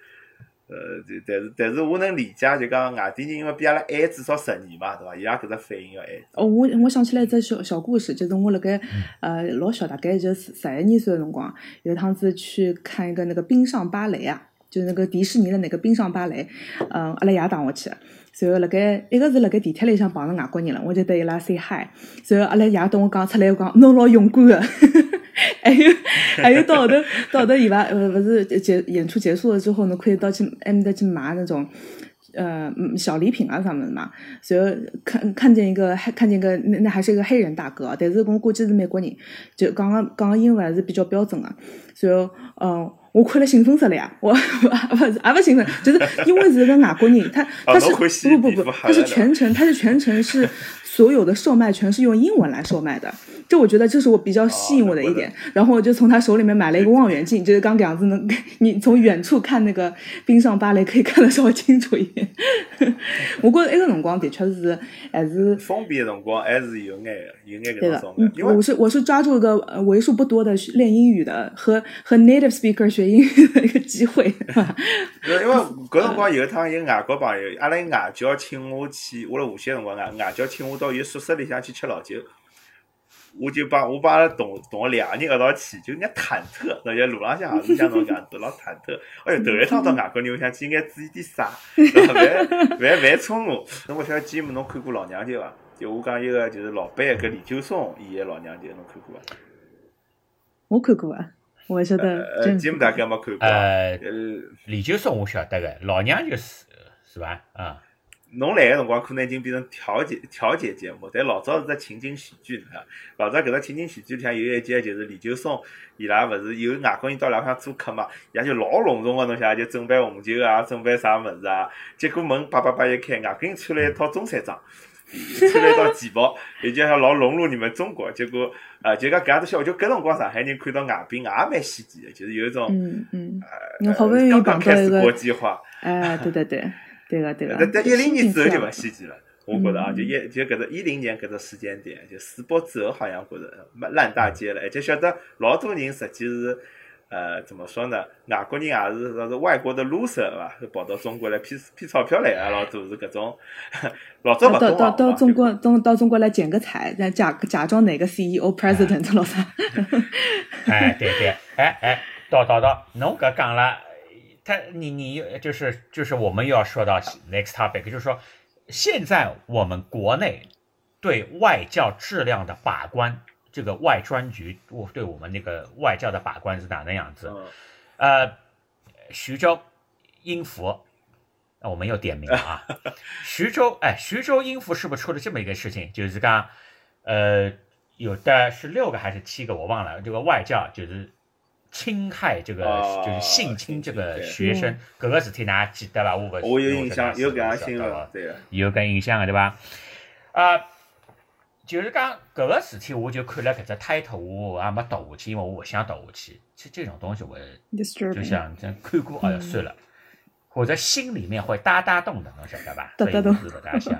呃，就但是但是我能理解，就讲外地人因为比阿拉晚至少十年嘛，对伐？伊拉搿只反应要晚。哦，我我想起来一只小小故事，就是我辣盖呃老小，大概就十十一二岁的辰光，有一趟子去看一个那个冰上芭蕾啊，就是那个迪士尼的那个冰上芭蕾，嗯、阿拉爷带我去的。随后辣盖一个是辣盖地铁里向碰着外国人了，我就对伊拉 say hi。随后阿拉爷跟我讲出来，我讲侬老勇敢的。还有还有到后头到后头伊拉呃不是结演出结束了之后呢，可以到去埃面搭去买那种。呃，嗯小礼品啊什么的嘛，随后看看见一个，还看见一个，那那还是一个黑人大哥，但是我估计是美国人，就刚刚刚刚英文还是比较标准的，随后嗯，我看了兴奋死了呀，我不是也不兴奋，就是因为是个外国人，他 他是不不不，他是全程他是全程是所有的售卖全是用英文来售卖的，这我觉得这是我比较吸引我的一点，然后我就从他手里面买了一个望远镜，就是刚这样子能，你从远处看那个冰上芭蕾可以看得稍微清楚一点。我觉得那个辰光的确是还是封闭的辰光还是有眼个，有眼搿种因为我是我是抓住一个呃为数不多的练英语的和和 native speaker 学英语的一个机会，因为搿辰光有一趟有外国朋友，阿拉外教请我去，我辣无锡辰光外外教请我到伊宿舍里向去吃老酒，我就帮我帮阿拉同同学两个人一道去，就有眼忐忑，那些路浪向也是像侬搿样子老忐忑。哎哟，头一趟到外国人，我想去应该注意点啥？万万万冲我。侬勿晓得吉姆侬看过老娘舅伐？就我讲一个就是老板搿李九松演个老娘舅，侬看过伐？我看过啊，我还晓得呃，真吉姆大概没看过。呃，呃，李九松我晓得个，老娘舅是是伐？啊，侬来个辰光可能已经变成调解调解节目，但老早是只情景喜剧？老早搿只情景喜剧里向有一集就是李九松伊拉勿是有外国人到伊拉屋里向做客嘛，伊拉就老隆重个侬想就准备红酒啊，准备啥物事啊，结果门叭叭叭一开，外国人穿了一套中山装。穿了一套旗袍，也就还老融入你们中国。结果啊，就讲搿样子笑，就搿辰光上海人看到外宾也蛮稀奇的，就是有一种嗯嗯，呃侬好不容易刚开始国际化，哎，对对对，对个对个。但但一零年之后就勿稀奇了，我觉着啊，就一就搿只一零年搿只时间点，就世博之后好像觉着没烂大街了，而且晓得老多人实际是。呃，怎么说呢？外国人也是说是外国的 loser 是吧？跑到中国来骗骗钞票来啊，老多是搿种。老早勿懂到到到中国，到到中国来捡个彩，假假装哪个 CEO president 老啥？哎，对对，哎哎，到到到，侬搿讲了，他你你就是就是我们又要说到 next topic，就是说现在我们国内对外教质量的把关。这个外专局我对我们那个外教的把关是哪那样子？呃，徐州英孚，那我们又点名了啊。徐州，哎，徐州英孚是不是出了这么一个事情？就是刚，呃，有的是六个还是七个，我忘了。这个外教就是侵害这个，就是性侵这个学生，搿个事体大家记得吧？我我有印象，有搿样新闻，对有搿印象的对吧？啊。就是讲搿个事体，我就看了搿只 title，我也没读下去，因为我勿想读下去。其实这种东西，我就想这看过，哎呀算了，或者心里面会哒哒动的，侬晓得吧？哒哒动，是勿大想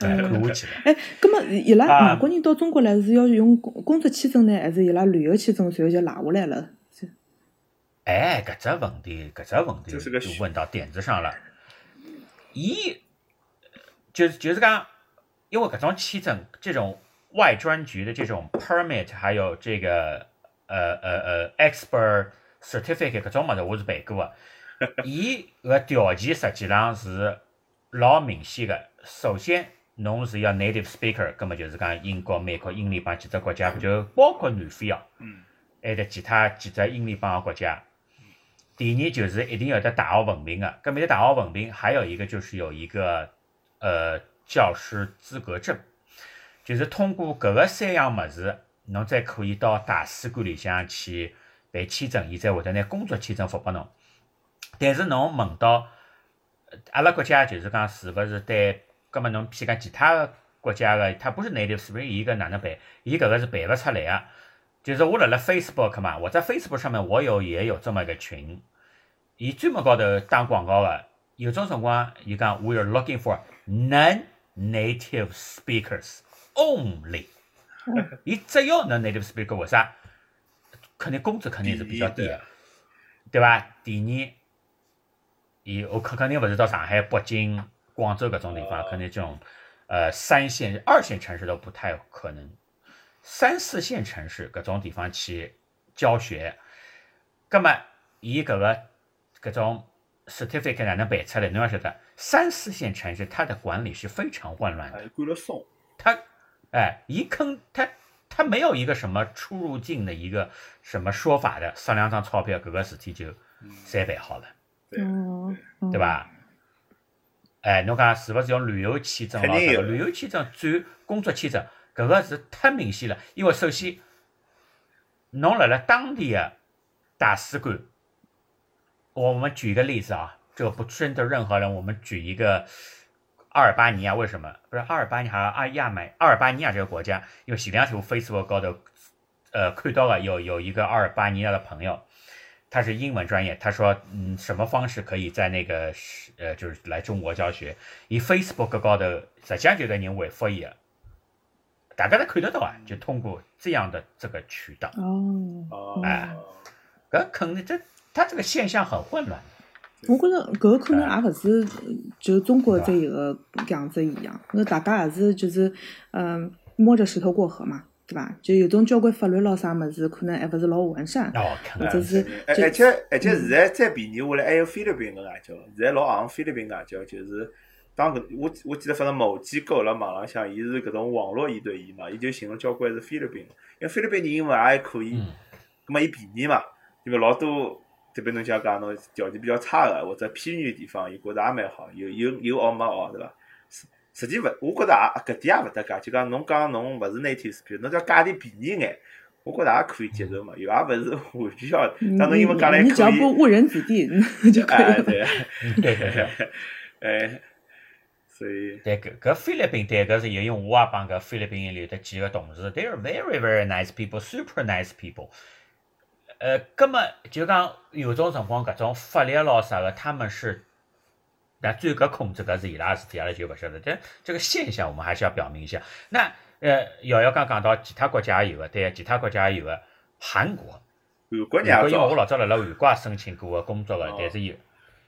看下去了。哎，葛么伊拉外国人到中国来是要用工工作签证呢，还是伊拉旅游签证随后就拿下来了？哎，搿只问题，搿只问题就问到点子上了。伊就是就是讲。因为搿种签证，这种外专局的这种 permit，还有这个呃呃呃 expert certificate 搿种物事，我是办过的。伊个条件实际上是老明显的。首先，侬是要 native speaker，葛末就是讲英国、美国、英联邦几只国家，就包括南非哦，还得其他几只英联邦的国家。第二就是一定要得大学文凭的，搿面的大学文凭，还有一个就是有一个呃。教师资格证，就是通过搿个三样物事，侬再可以到大使馆里向去办签证，伊才会得拿工作签证发拨侬。但是侬问到阿拉国家，就是讲是勿是对？葛末侬譬如讲其他个国家个，他不是内地，是勿是伊搿哪能办？伊搿个是办勿出来个。就是我辣辣 Facebook 嘛，我在 Facebook 上面我有也有这么一个群，伊专门高头打广告个，有种辰光伊讲 We are looking for none。Native speakers only，你只要能 native speaker，为啥？肯定工资肯定是比较低的，对吧？第二，伊我肯肯定勿是到上海、北京、广州搿种地方，肯定这种呃三线、二线城市都不太可能。三四线城市搿种地方去教学，葛么伊搿个搿种 certificate 哪能办出来？侬要晓得。三四线城市，它的管理是非常混乱的。管了松，它，哎，一坑它它没有一个什么出入境的一个什么说法的，上两张钞票，搿个事体就三办好了，对，对吧？哎，侬讲是勿是用旅游签证咯？这个旅游签证转工作签证，搿个是太明显了。因为首先，侬辣辣当地的大使馆，我们举一个例子啊。这个不针对任何人，我们举一个阿尔巴尼亚，为什么不是阿尔巴尼亚？阿亚美阿尔巴尼亚这个国家，因为前两天我 Facebook 高头呃看到了有有一个阿尔巴尼亚的朋友，他是英文专业，他说嗯什么方式可以在那个呃就是来中国教学？以 Facebook 高头实际上就在人回复伊，大家都看得到啊，就通过这样的这个渠道哦，哎，搿肯定这他这个现象很混乱。我觉着搿个可能也勿是就中国这一个样子一样，那大家也是就是嗯摸着石头过河嘛，对伐？就有种交关法律咾啥物事，可能还勿是老完善，或者是而且而且现在再便宜下来，还有菲律宾个外交，现在老行菲律宾外交，就是当搿我我记得反正某机构辣网浪向，伊是搿种网络一对一嘛，伊就寻了交关是菲律宾，因为菲律宾人英文也还可以，葛末伊便宜嘛，因为老多。特别侬像讲侬条件比较差个，或者偏远地方，伊觉着也蛮好，有有有学没学，对伐？实实际勿，我觉着也搿点也勿搭界。就讲侬讲侬勿是 native speaker，侬只要价钿便宜眼，我觉着也可以接受嘛。又也勿是完全要，当侬英文讲来可以。你只要不误人子弟就可以。对对对，哎，所以。对搿搿菲律宾对搿是有，因为我也帮搿菲律宾里头几个同事，they are very very nice people，super nice people。呃，葛么就讲有种辰光，搿种法律咯啥个，他们是但最后搿控制搿是伊拉事体，阿拉就勿晓得。但这个现象我们还是要表明一下。那呃，瑶瑶刚讲到其他国家也有个，对，其他国家也有个韩国。韩国也，因为我老早辣辣韩国也申请过个工作个哦，但是有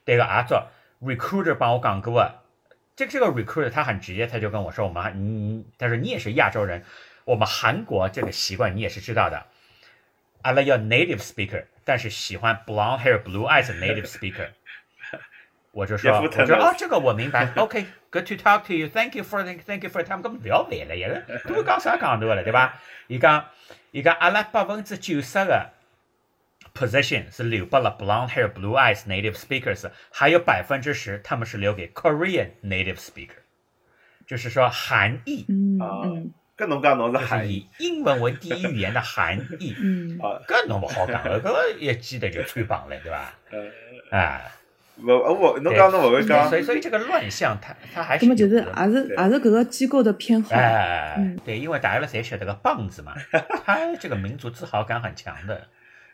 对个也早 recruiter 帮我讲过个，这个这个 recruiter 他很直接，他就跟我说，我们韩你他说你也是亚洲人，我们韩国这个习惯你也是知道的，阿拉要 native speaker，但是喜欢 blonde hair blue eyes 的 native speaker。我就说，也不特别我说哦，这个我明白。OK，good、to talk to you，thank you for thank you for time。根本不要烦了，一个都讲啥讲头了，对吧？伊讲，伊讲阿拉百分之九十个 position 是留给了 blonde hair blue eyes native speakers，还有百分之十他们是留给 Korean native speaker，就是说韩裔，嗯啊嗯 搿侬讲侬是就是韩裔以英文为第一语言的含义。嗯，啊，搿侬勿好讲了，搿个一记头就穿帮了，对伐？呃，啊，勿我侬讲侬勿会讲所以所以这个乱象它它还是那么就是也是也是搿个机构的偏好。哎嗯，对，因为大家侪晓得个棒子嘛，他这个民族自豪感很强的，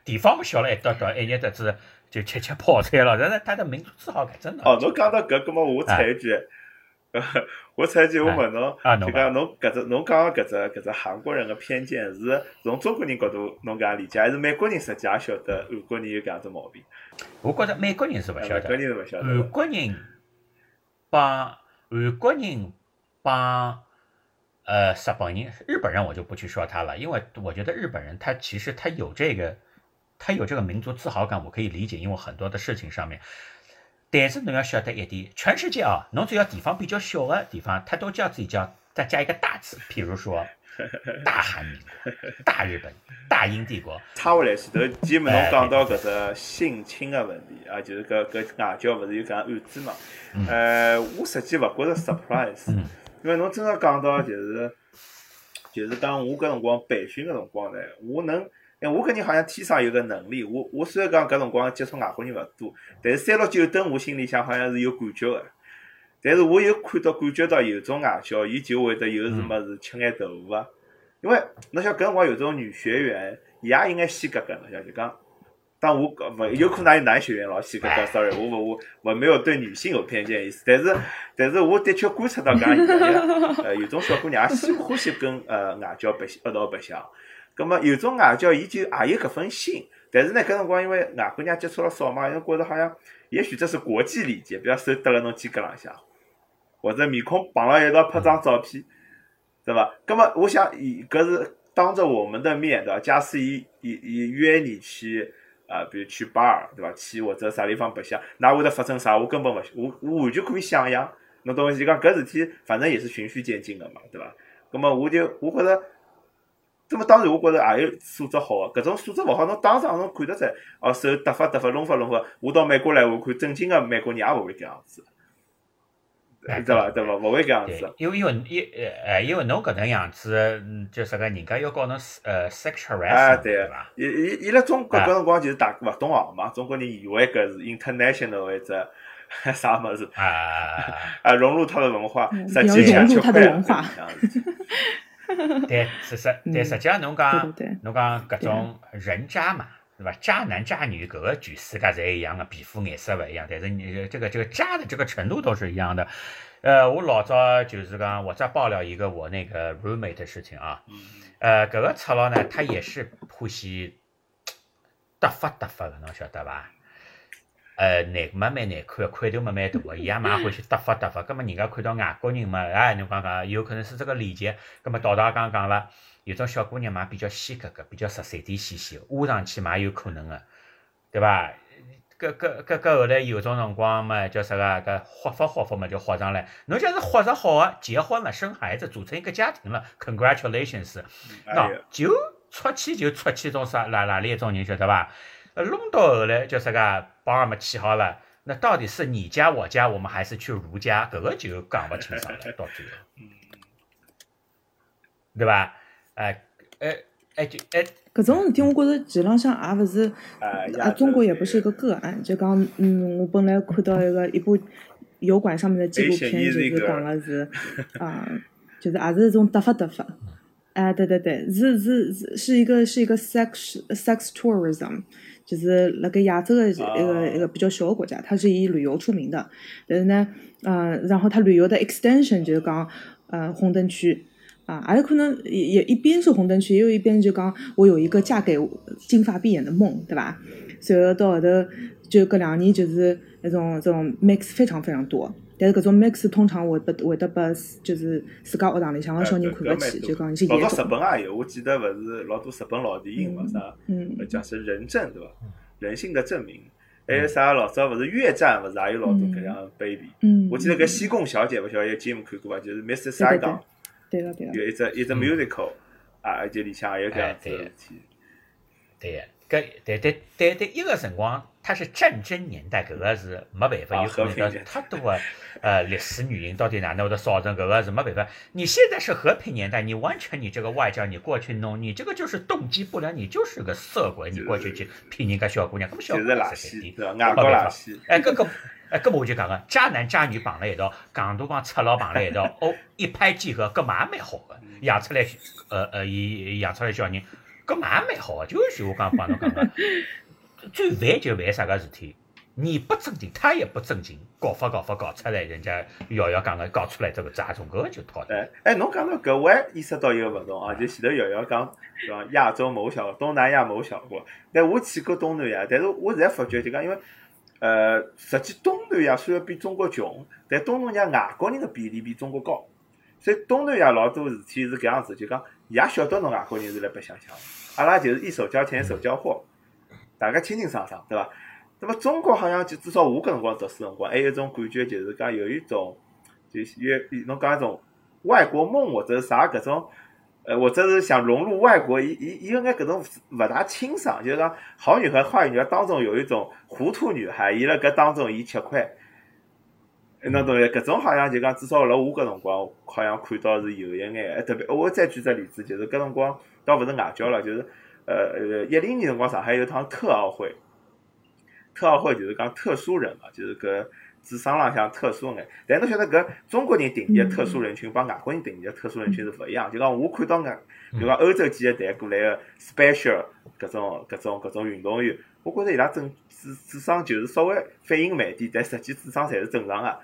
地方不小了，一到到一日得子就吃吃泡菜了，但是他的民族自豪感真的哦，侬讲到搿，葛末我插一句，呃，我插一句，我问侬，就讲侬搿只侬讲个搿只搿只韩国人的偏见是从中国人角度侬搿样理解，还是美国人实际也晓得韩国人有搿样子毛病？我觉着美国人是勿晓得美国，人是勿晓得韩。国人帮韩国人帮呃日本人，日本人我就不去说他了，因为我觉得日本人他其实他有这个他有这个民族自豪感，我可以理解，因为很多的事情上面。但是侬要晓得一点，全世界啊，侬只要地方比较小的地方，它都叫自己叫再加一个大字，比如说 大韩民国、大日本、大英帝国，插回来前头，前面侬讲到搿只性侵个问题啊，就是搿搿外交勿是有搿样案子嘛？呃，我实际勿觉着 surprise，嗯因为侬真个讲到就是就是讲我搿辰光培训个辰光呢，我能，因为我搿人好像天生有个能力，我我虽然讲搿辰光接触外国人勿多，但是三六九等我心里向好像是有感觉个。但是我有看到、感觉到有种外教，伊就会得有什么事吃眼豆腐啊。因为侬想搿辰光有种女学员，伊也应该细格格，侬晓得就讲。但我搿勿有可能有男学员老细格格，sorry，我勿我我没有对女性有偏见意思，但是但是我的确观察到搿样现象，呃，有种小姑娘也喜欢喜跟呃外教白一道白相，葛末有种外教伊就也有搿份心，但是呢搿辰光因为外国人接触了少嘛，因为觉得好像也许这是国际礼节，比方手搭辣侬肩胛浪向，或者面孔碰了一道拍张照片，对伐？葛末我想伊搿是当着我们的面，对伐？假使伊伊伊约你去。啊，比如去巴尔对伐？去或者啥地方白相，哪会得发生啥？我根本勿，我我完全可以想象。侬懂我意思？讲搿事体，反正也是循序渐进个嘛，对伐？葛么我就我觉着，那么当然我觉着也有素质好个，搿种素质勿好，侬当场侬看得出来，哦手搭发搭发弄发弄发。我到美国来，我看正经个美国人也勿会搿样子，对伐？对伐？勿会搿样对子。，因为因为因呃呃，因为侬搿能样子，嗯就是个人家要告侬呃 sex 啊，harassment，对对伐？伊伊伊辣中国啊搿辰光就是大勿懂行嘛，中国人以为搿是 international 或者啥物事。啊，啊，融入他的文化，嗯实际上要融入他的吃亏了文化这样子 对，实实嗯但实际上侬讲对对侬讲搿种人渣嘛，对伐？渣男渣女搿个全世界侪一样的，皮肤颜色勿一样，但是你这个这个渣的这个程度都是一样的。呃，我老早就是讲，我再爆料一个我那个 roommate 的事情啊。嗯呃，搿个赤佬呢，他也是欢喜得发得发的，侬晓得伐？呃，难嘛蛮难看，块头嘛蛮大个，伊也蛮欢喜搭发搭发。葛么人家看到外国人嘛，哎，侬讲讲，有可能是这个礼节。葛末道道刚讲了，有种小姑娘嘛比较细格格，比较十三点兮兮，挖上去嘛也有可能个，对伐？搿搿搿搿后来有种辰光嘛，叫啥个？搿豁发豁发嘛就豁上来。侬假是豁着好个，结婚了，生孩子，组成一个家庭了，congratulations。那哎呀，就出去就出去种啥哪哪里一种人晓得伐？呃，弄到后来叫啥个帮俺们起好了，那到底是你家我家，我们还是去儒家？搿个就讲勿清爽了，到最后，对伐？哎哎哎就哎搿种事体，我觉着其实浪向也勿是，哎啊，中国也不是一个个案。就讲，嗯，我本来看到一个一部油管上面的纪录片，就是讲的是，啊，就是也是一种突发突发。哎，对对对，是是是是一个是一个 sex sex tourism，就是辣盖亚洲的一个一个比较小的国家，它是以旅游出名的。但是呢，嗯，然后它旅游的 extension 就是讲，呃，红灯区啊，还有可能也也一边是红灯区，也有一边就讲我有一个嫁给金发碧眼的梦，对吧？随后到后头就搿两年就是那种这种 mix 非常非常多。但是搿种 mix 通常会得会得把就是自家学堂里向个小人看勿起，就讲一些严重。老多日本也有，我记得勿是老多日本老电影嘛啥，讲是人证对伐？人性的证明。还有啥老早勿是越战勿是也有老多搿样 baby？我记得搿西贡小姐勿晓得有节目看过伐？就是 Mr. Saigon，对个对个，有一只一只 musical 啊，就里向也有搿样子事体。对个。搿对对对对，一个辰光，它是战争年代，搿个是没办法，有可能搿太多个呃历史原因，到底哪能会得造成搿个是没办法。你现在是和平年代，你完全你这个外交你过去弄，你这个就是动机不良，你就是个色鬼，你过去去骗人家小姑娘，搿么小姑娘是对吧？外国垃圾。哎，搿个哎，搿么我就讲个，渣男渣女绑了一道，港独帮赤佬绑了一道，哦，一拍即合，搿嘛也蛮好个，养出来呃呃，伊养出来小人。搿嘛蛮好个，就是我刚刚帮侬讲个，最烦就烦啥个事体，你不正经，他也不正经，搞法搞法搞出来，人家瑶瑶讲个搞出来这个杂种，搿就套的。哎，侬讲到搿，我还意识到一个勿同啊，就前头瑶瑶讲讲亚洲某小国东南亚某小国，但我去过东南亚，但是我现在发觉就讲，因为呃，实际东南亚虽然比中国穷，但东南亚外国人的比例比中国高，所以东南亚老多事体是搿样子，就讲也晓得侬外国人是来白相相。阿拉就是一手交钱一手交货，大家清清爽爽，对伐？那么中国好像就至少我搿辰光读书辰光，还有一种感觉，就是讲有一种，就是越侬讲一种外国梦或者啥搿种，呃，或者是想融入外国，伊伊伊有眼搿种勿大清爽，就是讲好女孩坏女孩当中有一种糊涂女孩，伊辣搿当中伊吃亏，侬懂伐搿种好像就讲至少辣我搿辰光，好像看到是有一眼，特别我再举只例子，就是搿辰光。倒勿是外交了，就是呃呃一零年辰光上海有趟特奥会，特奥会就是讲特殊人嘛，就是搿智商浪向特殊眼。但侬晓得搿中国人定义的特殊人群帮外国人定义的特殊人群是勿一样。就讲我看到眼，比如讲欧洲几个队过来个 special 搿种搿种搿种运动员，我觉着伊拉正智智商就是稍微反应慢点，但实际智商侪是正常个。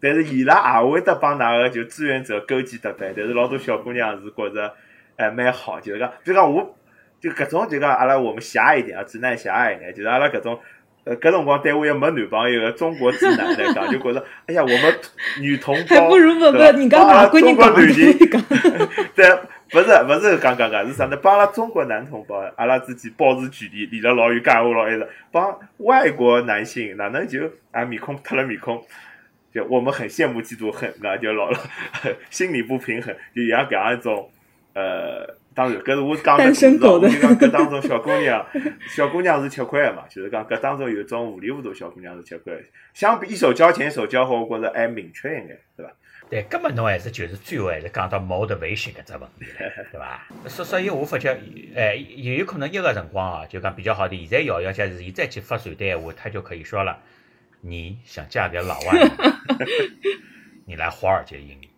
但是伊拉也会得帮㑚个就志愿者勾肩搭背，但是老多小姑娘是觉着。哎，蛮好，就是讲，比如讲，我就搿种，就讲阿拉我们狭隘一点啊，直男狭隘一点，就是阿拉搿种，呃，搿辰光单位没男朋友的中国直男来讲，就觉着，哎呀，我们女同胞，还 不如问问你刚外国人讲对，不是不是刚刚刚是啥呢？帮阿拉中国男同胞，阿拉之间保持距离，离了老远，讲话老一直，帮外国男性哪能就啊面孔脱了面孔，就我们很羡慕嫉妒恨，那就老了，心理不平衡，就像搿样一种。呃，当然，搿是我讲的故事。我就讲搿当中小姑娘，小姑娘是吃亏的嘛，就是讲搿当中有种糊里糊涂小姑娘是吃亏。相比一手交钱一手交货，我觉着还明确一眼，对伐？对，根本侬还是就是最后还是讲到 motivation 搿只问题，对伐？所所以，我发觉，哎，也有可能一个辰光啊，就讲比较好的。现在瑶瑶假是伊再去发传单话，他就可以说了：你想嫁给老外，你来华尔街英语。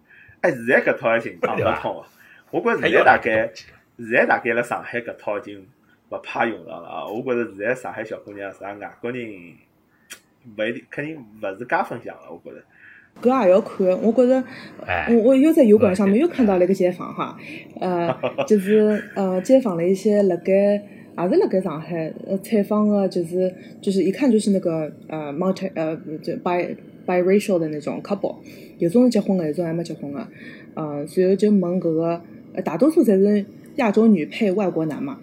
哎，现在搿套还行，讲勿通啊。我觉着现在大概，现在大概辣上海搿套已经勿派用上了啊！我觉着现在上海小姑娘啥外国人，勿一定肯定勿是加分享了。我觉着，搿也要看。我觉着，我我又在油管上面又看到了一个街访哈，呃，就是呃，街访了一些辣盖也是辣盖上海呃采访个，就是就是一看就是那个呃 multi 呃就 bi biracial 的那种 couple，有种是结婚的，有种还没结婚的，呃，随后就问搿个。呃，大多数侪是亚洲女配外国男嘛，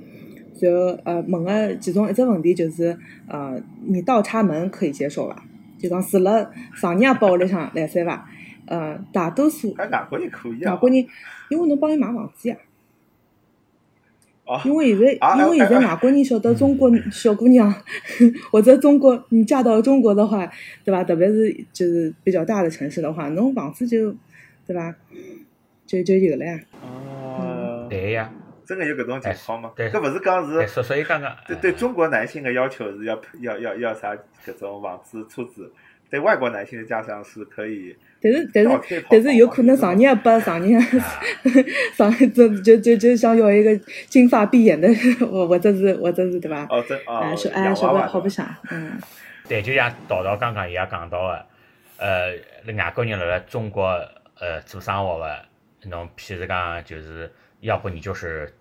然后呃问个其中一只问题就是，呃，你倒插门可以接受伐？就讲除了上年帮屋里向来三伐？呃，大多数外国人可以啊。外国人，因为侬帮伊买房子呀。因为现在，因为现在外国人晓得中国小姑娘，或者中国你嫁到中国的话，对吧？特别是就是比较大的城市的话，侬房子就，对吧？就就有了呀。对呀，真的有搿种情况吗？搿勿是讲是，所所以刚刚对对中国男性的要求是要要要要啥搿种房子车子，对外国男性的家长是可以。但是但是但是有可能上年把上年 上就就就就想要一个金发碧眼的，或或者是或者是对吧？哦，真哦，说哎说个好不想，嗯。对，就像道道刚刚也讲到的，呃，外国人辣辣中国呃做生活的，侬譬如讲就是要不你就是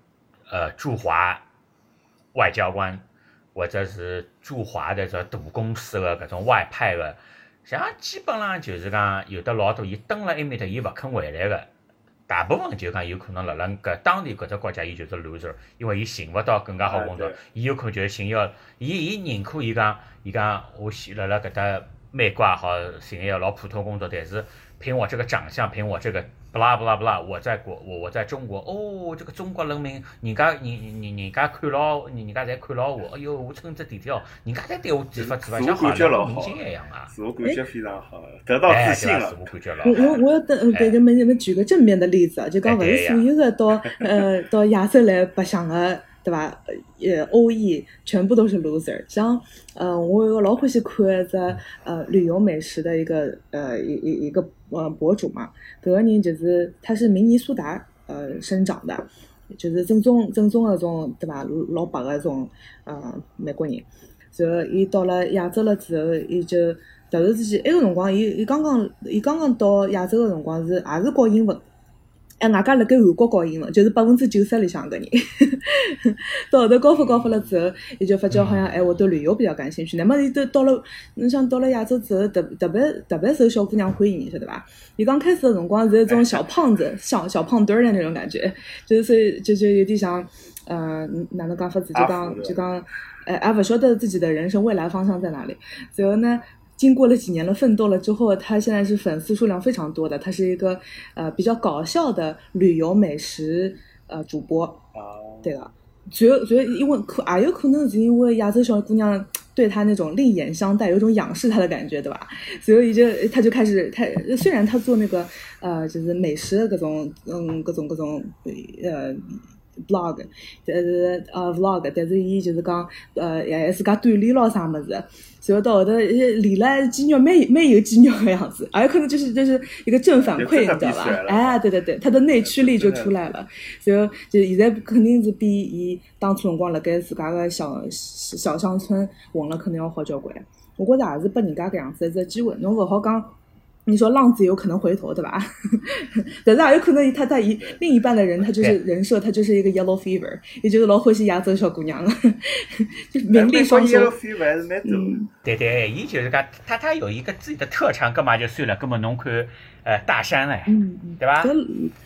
呃驻华外交官，或者是驻华的这大公司的搿种外派的。像基本上就是讲，有的老多伊蹲辣埃面搭，伊勿肯回来的，大部分就讲有可能辣辣搿当地搿只国家，伊就是 loser，因为伊寻勿到更加好工作，伊有可能就是寻要，伊伊宁可伊讲，伊讲我先辣辣搿搭美国也好，寻一个老普通工作，但是凭我这个长相，凭我这个。不啦不啦不啦！我在国我我在中国哦，这个中国人民，人家人人人家看牢，人人家在看牢我。哎哟，我乘只地铁哦，人家在对我几发几发，像好像明星一样啊！自我感觉非常好，得到自信了。我我我要等给你们你们举个正面的例子啊，就讲勿是所有的到呃到亚洲来白相的。对吧？呃，O E 全部都是 loser。像，呃，我有个老欢喜看一只呃旅游美食的一个呃一一一个呃博主嘛。搿个人就是他是明尼苏达呃生长的，就是正宗正宗那种对吧？老白的种呃美国人。然后伊到了亚洲了之后，伊就突然之间，埃个辰光，伊伊刚刚伊刚刚到亚洲个辰光是也是教英文。哎，外加辣盖韩国教英文，就是百分之九十里向个人。到后头高复高复了之后，伊就发觉好像哎，我对旅游比较感兴趣。那么伊都到了，侬想到了亚洲之后，特特别特别受小姑娘欢迎，晓得伐？伊刚开始的辰光是一种小胖子，小小胖墩儿的那种感觉，就是所以就就有点像，嗯，哪能讲法子？就讲就讲，哎，还不晓得自己的人生未来方向在哪里。然后呢？经过了几年的奋斗了之后，他现在是粉丝数量非常多的。他是一个呃比较搞笑的旅游美食呃主播，对的。主要主要因为可也有可能是因为亚洲小姑娘对他那种另眼相待，有种仰视他的感觉，对吧？所以就他就开始他虽然他做那个呃就是美食的各种嗯各种各种呃。blog，但是呃 vlog，但是伊就是讲呃也自家锻炼咯啥物事，然后到后头练了肌肉蛮蛮有肌肉个样子，也有可能就是就是一个正反馈，你知道吧？哎，对对对，他的内驱力就出来了，然后就现在肯定是比伊当初辰光辣盖自家个小小乡村混了，肯定要好交关。我觉着也是拨人家搿样子一只机会，侬勿好讲。你说浪子有可能回头，对吧？但是也有可能他他一另一半的人，他就是人设，他就是一个 yellow fever，也就是老欢喜亚洲小姑娘了，就名利双收。对对，伊就是讲他他有一个自己的特长，干嘛就算了，根本侬看呃大山嘞，对吧？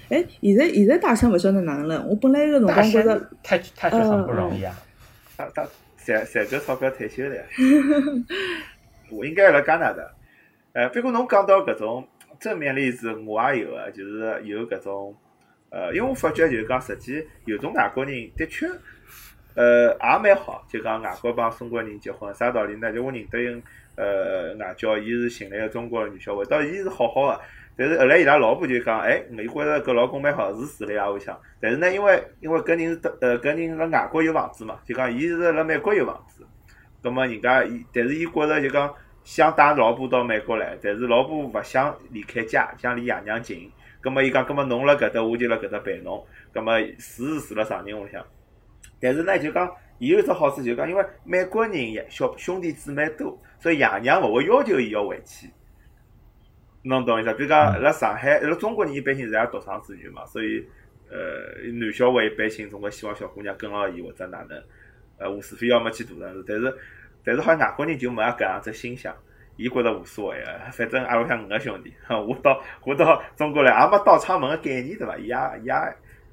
哎，现在现在大山不晓得哪能了。我本来一个辰光觉得他他是很不容易啊，他他赚赚够钞票退休了，我应该来加拿大。呃，不过侬讲到搿种正面例子，我也有个，就是有搿种，呃，因为我发觉就是讲，实际有种外国人的确，呃，也蛮好，就讲外国帮中国人结婚，啥道理呢？就我认得一呃，外教，伊是寻了个中国女小伙，倒伊是好好的，但是后来伊拉老婆就讲，哎，伊觉着搿老公蛮好，是住辣呀屋里向，但是呢，因为因为搿人呃，搿人辣外国有房子嘛，就讲伊是辣美国有房子，葛末人家伊，但是伊觉着就讲。想带老婆到美国来，但是老婆勿想离开家，想离爷娘近。葛末伊讲，葛末侬辣搿搭，我就辣搿搭陪侬。葛末住是住辣上人屋里向。但是呢，就讲伊有一只好处，就讲因为美国人小兄弟姊妹多，所以爷娘勿会要求伊要回去。侬懂意思？比如讲辣上海，辣中国人一般性是独生子女嘛，所以呃，男小孩一般性总归希望小姑娘跟牢伊或者哪能，呃，无非要么去大城市，但是。但是好像外国人就没搿样子心想，伊觉着无所谓个，反正阿拉像五个兄弟，我到我到中国来也没倒插门个概念对伐？伊也伊也，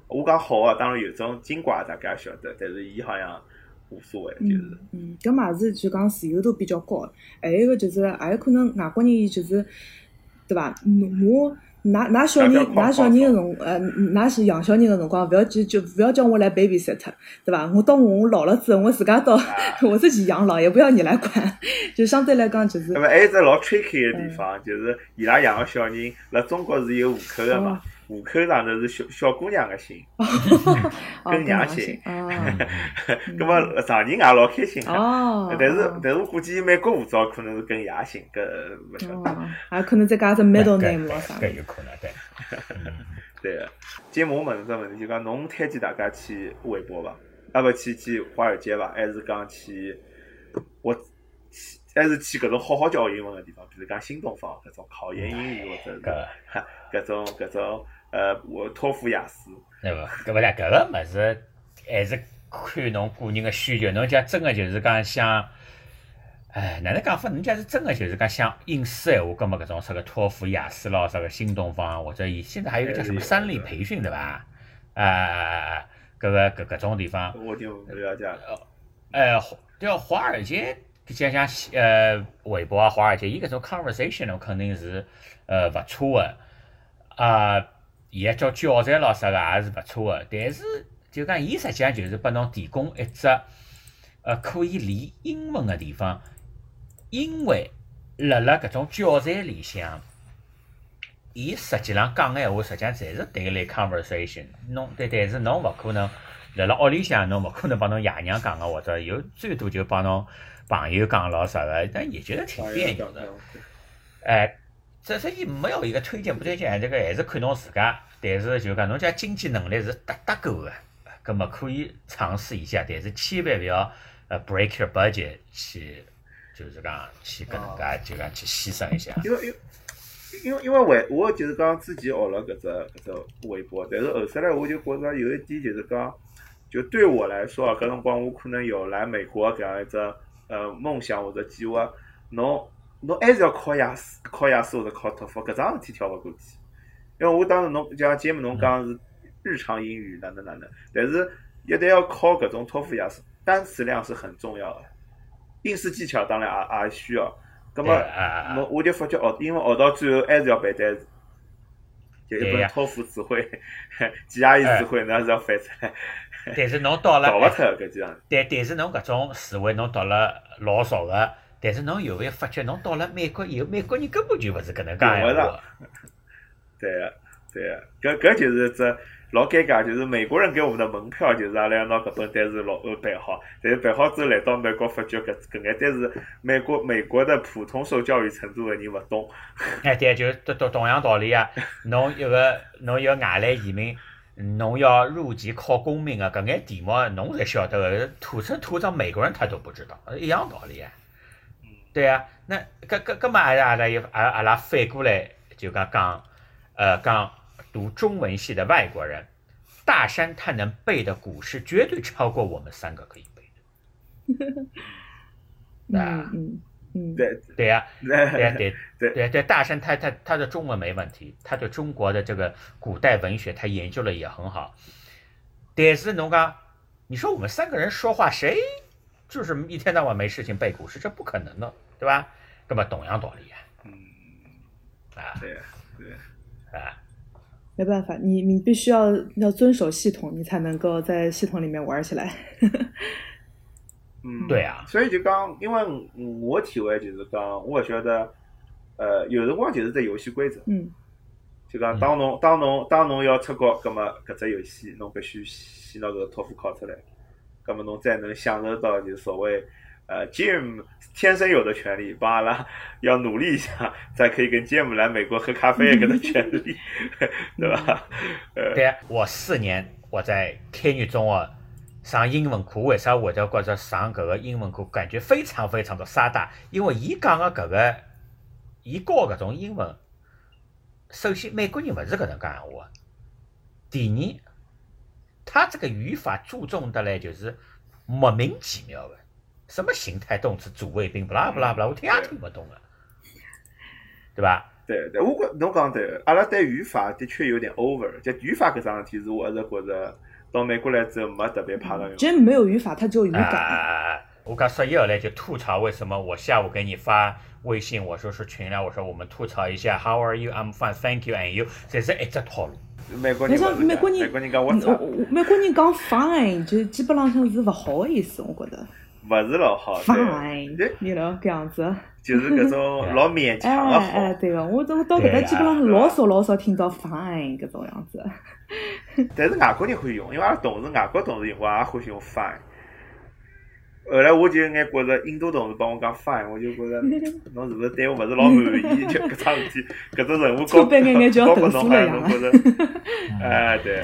我讲好个，当然有种金怪大家晓得，但是伊好像无所谓，就是。嗯，搿嘛是就讲自由度比较高，还有一个就是，也有可能外国人就是，对伐？我。拿拿小人，㑚小人个辰，呃，㑚是养小人个辰光，勿要就就勿要叫我来 baby sit，对伐？我到我老了之后，我自家到 我自己养老，也不要你来管。就相对来讲，就是那么还有只老 tricky 个地方，就是伊拉养个小人，辣中国是有户口个嘛，户口上头是小小姑娘个姓，哦，跟娘姓姓。哦葛么常人也老开心啊。哦，但是哦但是我估计美国护照可能是跟爷姓，搿勿晓得。哦，还可能再加只 middle 搿 name 咯啥搿有可能对。对个。节目我问只问题，就讲侬推荐大家去韦伯伐？啊勿去去华尔街伐？还是讲去我去还是去搿种好好教英文个地方，比如讲新东方搿种考研英语或者是搿搿种搿种呃我托福雅思。对伐？搿勿啦，搿个物事还是看侬个人个需求。侬假真个就是讲想，哎，哪能讲法？侬假是真个就是讲想应试闲话，葛末搿种啥个托福、雅思咯，啥个新东方，或者伊现在还有一个叫什么三立培训，对伐？啊，搿个搿搿种地方，我就勿了解了。呃，叫华尔街，像像呃韦伯啊，华尔街，伊搿种 conversation 肯定是呃勿错个，啊，伊个叫教材咯啥个也是勿错个，但是就讲伊实际上就是拨侬提供一只呃可以练英文个地方，因为辣辣搿种教材里向。伊实际上讲个闲话，实际上侪是对类 conversation。侬但但是侬勿可能辣辣屋里向，侬勿可能帮侬爷娘讲个，或者有最多就帮侬朋友讲咯啥个，但也觉得挺别扭的。哎，这所以没有一个推荐不推荐，这个还是看侬自家。但是就讲侬家经济能力是搭搭够的，葛么可以尝试一下，但是千万勿要呃 break your budget 去，就是讲去搿能介就讲去牺牲一下。因为因为因为因为微我就是讲之前学了搿只搿只微博，但是后头来我就觉着有一点就是讲，就对我来说啊，搿辰光我可能有来美国搿样一只呃梦想或者计划，侬侬还是要考雅思、考雅思或者考托福，搿桩事体跳勿过去。因为我当时侬就像节目侬讲是日常英语哪能哪能，但是一旦要考搿种托福雅思，单词量是很重要的，应试技巧当然也也需要。葛对么啊，侬我就发觉学，因为学到最后还是要背单词，就一本托福词汇、GRE 词汇，那是要翻出来，但是侬到了逃勿脱搿几样。但但是侬搿种词汇侬读了老熟个，但是侬有没有发觉侬到了美国以后，美国人根本就勿是搿能介闲话。对个，对个，搿搿就是只老尴尬，就是美国人给我们的门票就是阿拉要拿搿本单词老呃背好，但是背好之后来到美国发觉搿搿眼单词美国美国的普通受教育程度的人勿懂。哎，对，就同同同样道理啊。侬一个侬一个外来移民，侬要入籍考公民个搿眼题目，侬侪晓得个，土生土长美国人他都不知道，一样道理啊。对啊，那搿搿搿么阿拉阿拉又阿阿拉反过来就讲讲，呃，讲读中文系的外国人，大山他能背的古诗绝对超过我们三个可以背的。啊嗯对对呀、对呀、对 对对对对，大山他他他的中文没问题，他对中国的这个古代文学他研究的也很好。但是侬讲，你说我们三个人说话，谁就是一天到晚没事情背古诗，这不可能的，对吧？那么同样道理啊、嗯，啊，对对。啊。没办法，你你必须要要遵守系统，你才能够在系统里面玩起来。嗯，对啊。所以就讲，因为我体会就是讲，我勿晓得，呃，有辰光就是只游戏规则，嗯。就讲当侬当侬当侬要出国，葛么搿只游戏侬必须先拿搿个托福考出来，葛么侬才能享受到就是所谓呃 Jim 天生有的权利，帮阿拉要努力一下，才可以跟 Jim 来美国喝咖啡搿个权利，对吧？呃，对啊，我四年我在天宇中学上英文课，为啥我就觉着上搿个英文课感觉非常非常的沙大？因为伊讲的搿个，伊教搿种英文，首先美国人勿是搿能讲闲话，第二，他这个语法注重的嘞就是莫名其妙的，什么形态动词主谓宾，不啦不啦不啦，我听也听不懂个，对吧？对对，我觉侬讲对，阿拉对语法的确有点 over，就语法搿桩事体是我一直觉着到美国来之后没特别怕个用。真没有语法，它只有语啊感。我刚说一后来就吐槽为什么我下午给你发微信，我说是群聊，我说我们吐槽一下，How are you? I'm fine, thank you, and you，这是一只套路。美国人美国人，美国人讲我美国人讲 fine 就基本上上是勿好的意思，我觉得。勿是老好，对 fine，对，你了搿样子。就是搿种 老勉哎强的哎，哎。对个，我都到搿搭基本上老少老少听到 fine 搿种样子。但是外国人会用，因为阿拉同事外国同事用我也欢喜用 fine。后来我就有眼觉着印度同事帮我讲 fine，我就觉着 侬是勿是对我勿是老满意？就搿桩事体，搿种任务错高高拨侬好侬觉着，哎对。